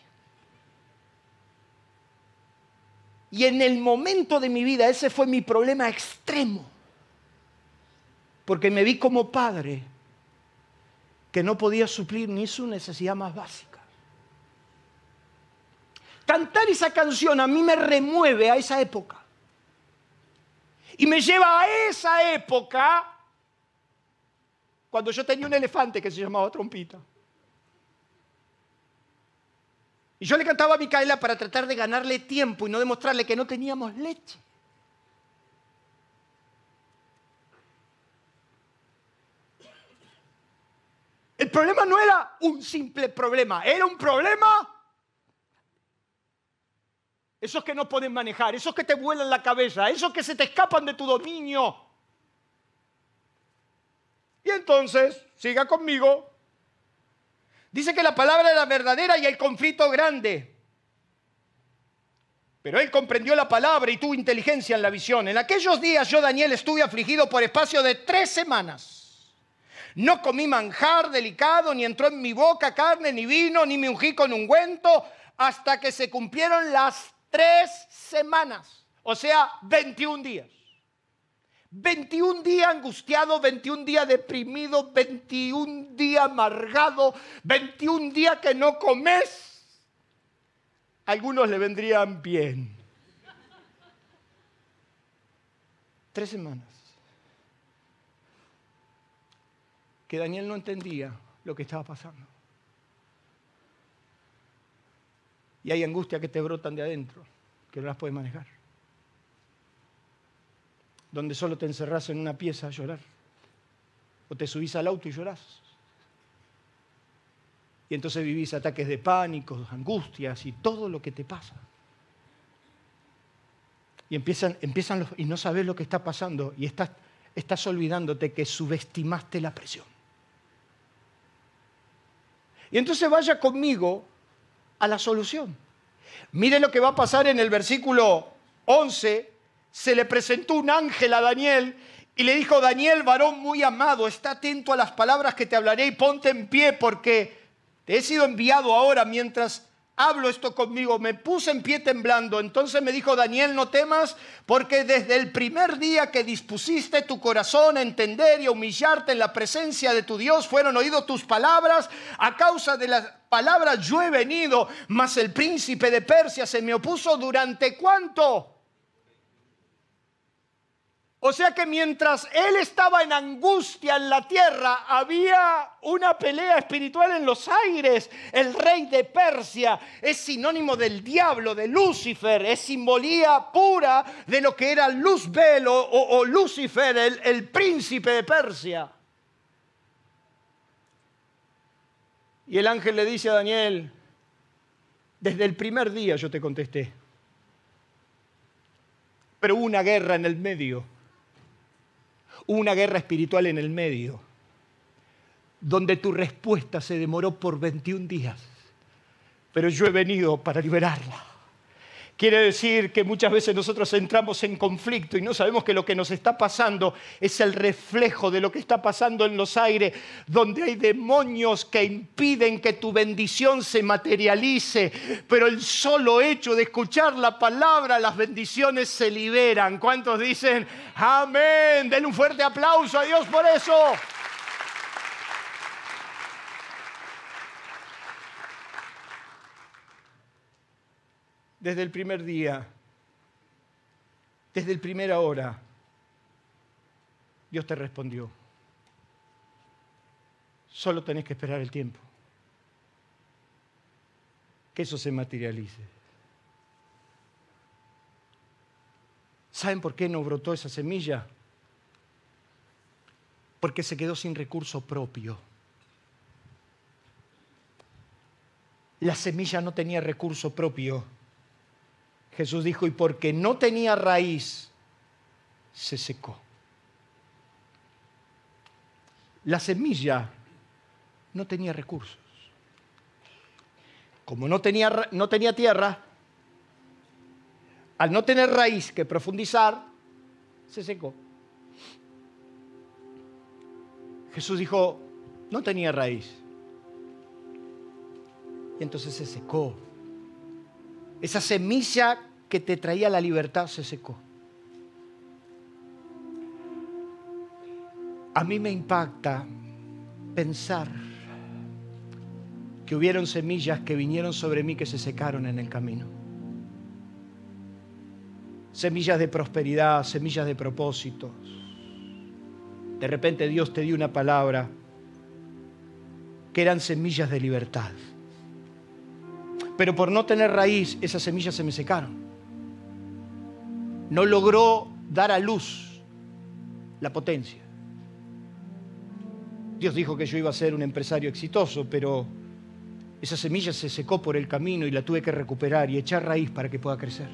Y en el momento de mi vida ese fue mi problema extremo. Porque me vi como padre que no podía suplir ni su necesidad más básica. Cantar esa canción a mí me remueve a esa época. Y me lleva a esa época cuando yo tenía un elefante que se llamaba Trompita. Y yo le cantaba a Micaela para tratar de ganarle tiempo y no demostrarle que no teníamos leche. El problema no era un simple problema, era un problema. Esos que no pueden manejar, esos que te vuelan la cabeza, esos que se te escapan de tu dominio. Y entonces, siga conmigo, dice que la palabra era verdadera y el conflicto grande. Pero él comprendió la palabra y tuvo inteligencia en la visión. En aquellos días yo, Daniel, estuve afligido por espacio de tres semanas. No comí manjar delicado, ni entró en mi boca carne, ni vino, ni me ungí con ungüento, hasta que se cumplieron las tres semanas, o sea, 21 días. 21 días angustiado, 21 días deprimido, 21 días amargado, 21 días que no comes. Algunos le vendrían bien. Tres semanas. Que Daniel no entendía lo que estaba pasando. Y hay angustia que te brotan de adentro, que no las puedes manejar donde solo te encerrás en una pieza a llorar. O te subís al auto y llorás. Y entonces vivís ataques de pánico, angustias y todo lo que te pasa. Y empiezan, empiezan los, y no sabes lo que está pasando y estás, estás olvidándote que subestimaste la presión. Y entonces vaya conmigo a la solución. Mire lo que va a pasar en el versículo 11 se le presentó un ángel a Daniel Y le dijo, Daniel, varón muy amado, está atento a las palabras que te hablaré y ponte en pie porque te he sido enviado ahora mientras hablo esto conmigo, me puse en pie temblando. Entonces me dijo Daniel, no temas, porque desde el primer día que dispusiste tu corazón a entender y a humillarte en la presencia de tu Dios, fueron oídos tus palabras. A causa de las palabras yo he venido, mas el príncipe de Persia se me opuso durante cuánto? O sea que mientras él estaba en angustia en la tierra, había una pelea espiritual en los aires. El rey de Persia es sinónimo del diablo, de Lucifer, es simbolía pura de lo que era Luzbel o, o, Lucifer, el, el príncipe de Persia. Y el ángel le dice a Daniel, desde el primer día yo te contesté, pero hubo una guerra en el medio una guerra espiritual en el medio, donde tu respuesta se demoró por 21 días, pero yo he venido para liberarla. Quiere decir que muchas veces nosotros entramos en conflicto y no sabemos que lo que nos está pasando es el reflejo de lo que está pasando en los aires, donde hay demonios que impiden que tu bendición se materialice, pero el solo hecho de escuchar la palabra, las bendiciones se liberan. ¿Cuántos dicen amén? Den un fuerte aplauso a Dios por eso. Desde el primer día, desde el primera hora, Dios te respondió. Solo tenés que esperar el tiempo. Que eso se materialice. ¿Saben por qué no brotó esa semilla? Porque se quedó sin recurso propio. La semilla no tenía recurso propio Jesús dijo, y porque no tenía raíz, se secó. La semilla no tenía recursos. Como no tenía, no tenía tierra, al no tener raíz que profundizar, se secó. Jesús dijo, no tenía raíz. Y entonces se secó. Esa semilla que te traía la libertad se secó. A mí me impacta pensar que hubieron semillas que vinieron sobre mí que se secaron en el camino. Semillas de prosperidad, semillas de propósitos. De repente Dios te dio una palabra que eran semillas de libertad. Pero por no tener raíz, esas semillas se me secaron. No logró dar a luz la potencia. Dios dijo que yo iba a ser un empresario exitoso, pero esa semilla se secó por el camino y la tuve que recuperar y echar raíz para que pueda crecer.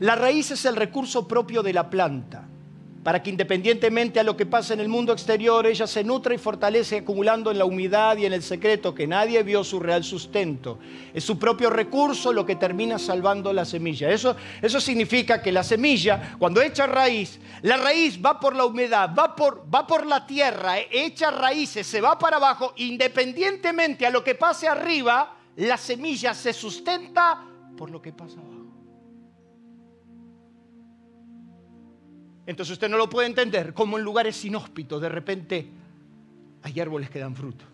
La raíz es el recurso propio de la planta para que independientemente a lo que pasa en el mundo exterior, ella se nutra y fortalece acumulando en la humedad y en el secreto que nadie vio su real sustento. Es su propio recurso lo que termina salvando la semilla. Eso, eso significa que la semilla, cuando echa raíz, la raíz va por la humedad, va por, va por la tierra, echa raíces, se va para abajo, independientemente a lo que pase arriba, la semilla se sustenta por lo que pasa abajo. Entonces usted no lo puede entender como en lugares inhóspitos de repente hay árboles que dan fruto.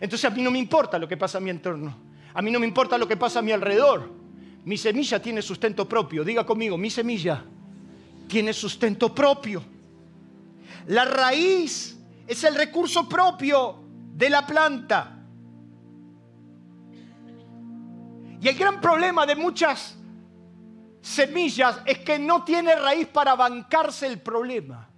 Entonces a mí no me importa lo que pasa a mi entorno, a mí no me importa lo que pasa a mi alrededor. Mi semilla tiene sustento propio. Diga conmigo, mi semilla tiene sustento propio. La raíz es el recurso propio de la planta. Y el gran problema de muchas semillas es que no tiene raíz para bancarse el problema.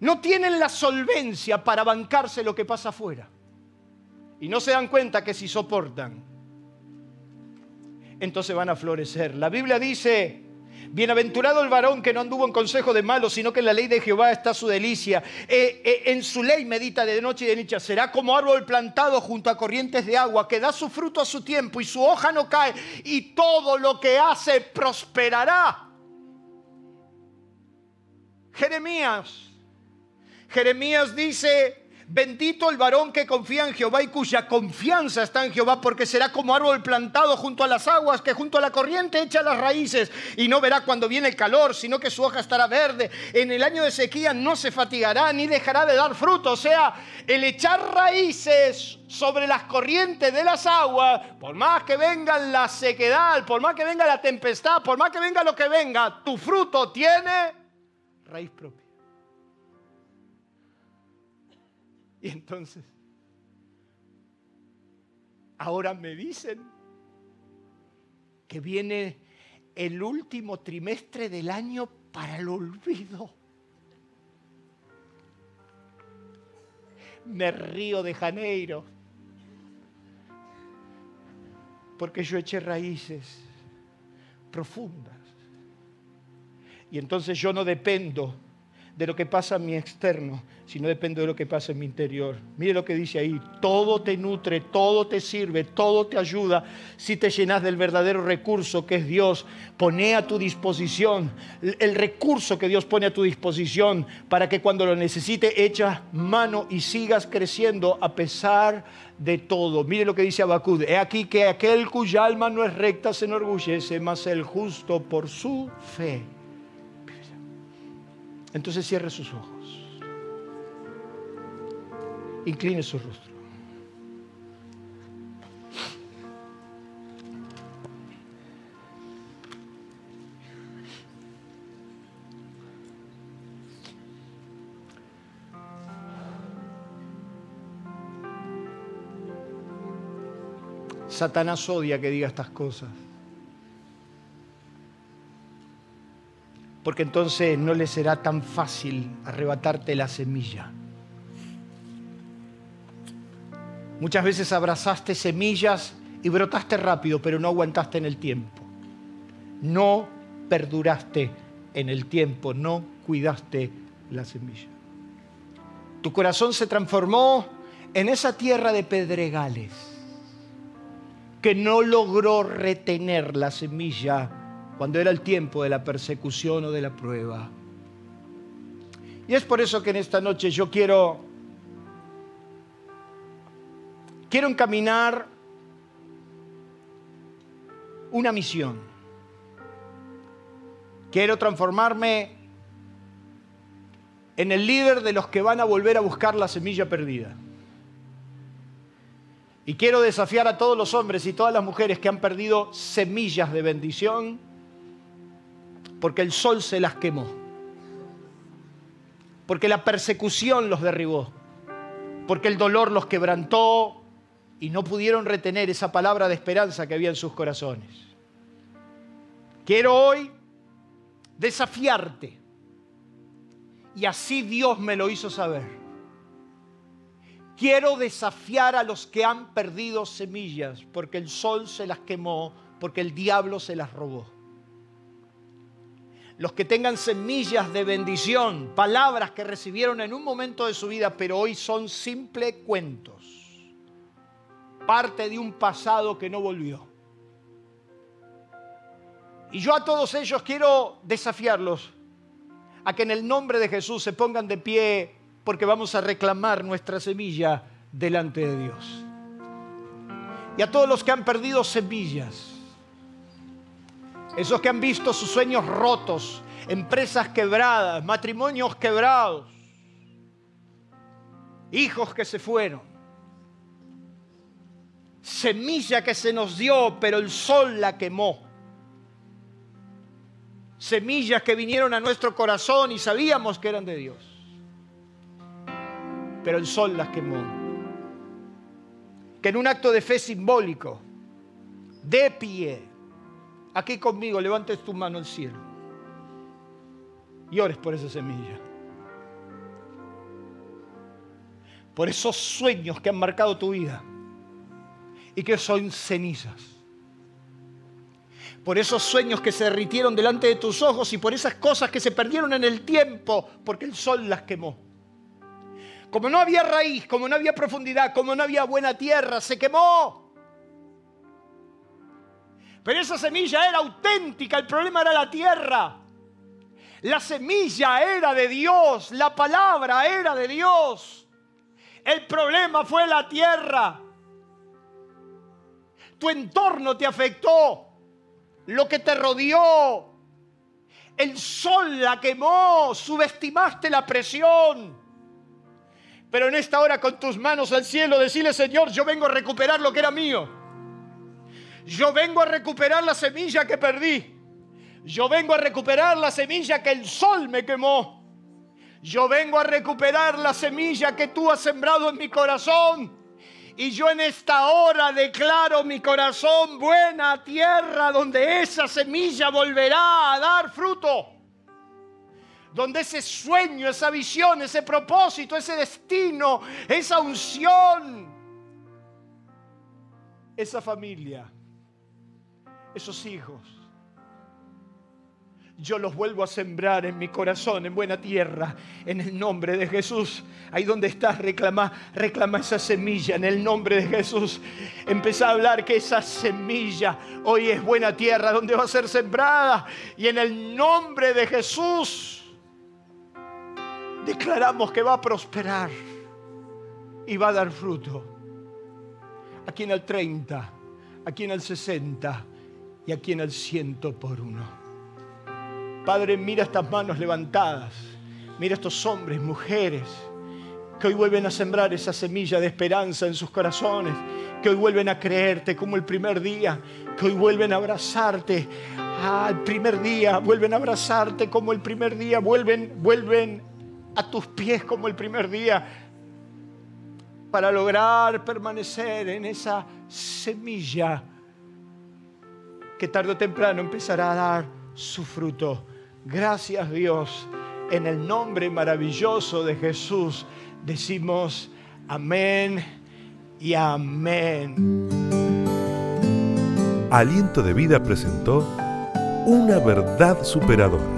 No tienen la solvencia para bancarse lo que pasa afuera. Y no se dan cuenta que si soportan, entonces van a florecer. La Biblia dice Bienaventurado el varón que no anduvo en consejo de malos, sino que en la ley de Jehová está su delicia. Eh, eh, en su ley medita de noche y de noche. Será como árbol plantado junto a corrientes de agua, que da su fruto a su tiempo y su hoja no cae, y todo lo que hace prosperará. Jeremías. Jeremías dice, Bendito el varón que confía en Jehová y cuya confianza está en Jehová, porque será como árbol plantado junto a las aguas, que junto a la corriente echa las raíces y no verá cuando viene el calor, sino que su hoja estará verde. En el año de sequía no se fatigará ni dejará de dar fruto. O sea, el echar raíces sobre las corrientes de las aguas, por más que venga la sequedad, por más que venga la tempestad, por más que venga lo que venga, tu fruto tiene raíz propia. Y entonces, ahora me dicen que viene el último trimestre del año para el olvido. Me río de Janeiro, porque yo eché raíces profundas. Y entonces yo no dependo de lo que pasa en mi externo, sino depende de lo que pasa en mi interior. Mire lo que dice ahí, todo te nutre, todo te sirve, todo te ayuda si te llenas del verdadero recurso que es Dios. Pone a tu disposición el recurso que Dios pone a tu disposición para que cuando lo necesite echas mano y sigas creciendo a pesar de todo. Mire lo que dice Abacud, he aquí que aquel cuya alma no es recta se enorgullece, mas el justo por su fe entonces cierre sus ojos. Incline su rostro. Satanás odia que diga estas cosas. Porque entonces no le será tan fácil arrebatarte la semilla. Muchas veces abrazaste semillas y brotaste rápido, pero no aguantaste en el tiempo. No perduraste en el tiempo, no cuidaste la semilla. Tu corazón se transformó en esa tierra de pedregales que no logró retener la semilla cuando era el tiempo de la persecución o de la prueba. Y es por eso que en esta noche yo quiero quiero encaminar una misión. Quiero transformarme en el líder de los que van a volver a buscar la semilla perdida. Y quiero desafiar a todos los hombres y todas las mujeres que han perdido semillas de bendición porque el sol se las quemó, porque la persecución los derribó, porque el dolor los quebrantó y no pudieron retener esa palabra de esperanza que había en sus corazones. Quiero hoy desafiarte y así Dios me lo hizo saber. Quiero desafiar a los que han perdido semillas porque el sol se las quemó, porque el diablo se las robó los que tengan semillas de bendición, palabras que recibieron en un momento de su vida, pero hoy son simples cuentos, parte de un pasado que no volvió. Y yo a todos ellos quiero desafiarlos a que en el nombre de Jesús se pongan de pie porque vamos a reclamar nuestra semilla delante de Dios. Y a todos los que han perdido semillas, esos que han visto sus sueños rotos, empresas quebradas, matrimonios quebrados, hijos que se fueron, semilla que se nos dio, pero el sol la quemó. Semillas que vinieron a nuestro corazón y sabíamos que eran de Dios. Pero el sol las quemó. Que en un acto de fe simbólico, de pie, Aquí conmigo, levantes tu mano al cielo y ores por esa semilla. Por esos sueños que han marcado tu vida y que son cenizas. por esos sueños que se derritieron delante de tus ojos y por esas cosas que se perdieron en el tiempo, porque el sol las quemó. Como no había raíz, como no había profundidad, como no había buena tierra, se quemó. Pero esa semilla era auténtica, el problema era la tierra. La semilla era de Dios, la palabra era de Dios. El problema fue la tierra. Tu entorno te afectó, lo que te rodeó. El sol la quemó, subestimaste la presión. Pero en esta hora con tus manos al cielo, decirle, Señor, yo vengo a recuperar lo que era mío. Yo vengo a recuperar la semilla que perdí. Yo vengo a recuperar la semilla que el sol me quemó. Yo vengo a recuperar la semilla que tú has sembrado en mi corazón. Y yo en esta hora declaro mi corazón buena tierra donde esa semilla volverá a dar fruto donde ese sueño, esa visión, ese propósito, ese destino, esa unción, esa familia, esos hijos, yo los vuelvo a sembrar en mi corazón, en buena tierra, en el nombre de Jesús. Ahí donde estás, reclama, reclama esa semilla en el nombre de Jesús. Empezá a hablar que esa semilla hoy es buena tierra donde va a ser sembrada. Y en el nombre de Jesús declaramos que va a prosperar y va a dar fruto. Aquí en el 30, aquí en el 60 y aquí en el ciento por uno. Padre, mira estas manos levantadas, mira estos hombres, mujeres, que hoy vuelven a sembrar esa semilla de esperanza en sus corazones, que hoy vuelven a creerte como el primer día, que hoy vuelven a abrazarte al primer día, vuelven a abrazarte como el primer día, vuelven, vuelven a tus pies como el primer día para lograr permanecer en esa semilla que tarde o temprano empezará a dar su fruto. Gracias Dios, en el nombre maravilloso de Jesús decimos amén y amén. Aliento de vida presentó una verdad superadora.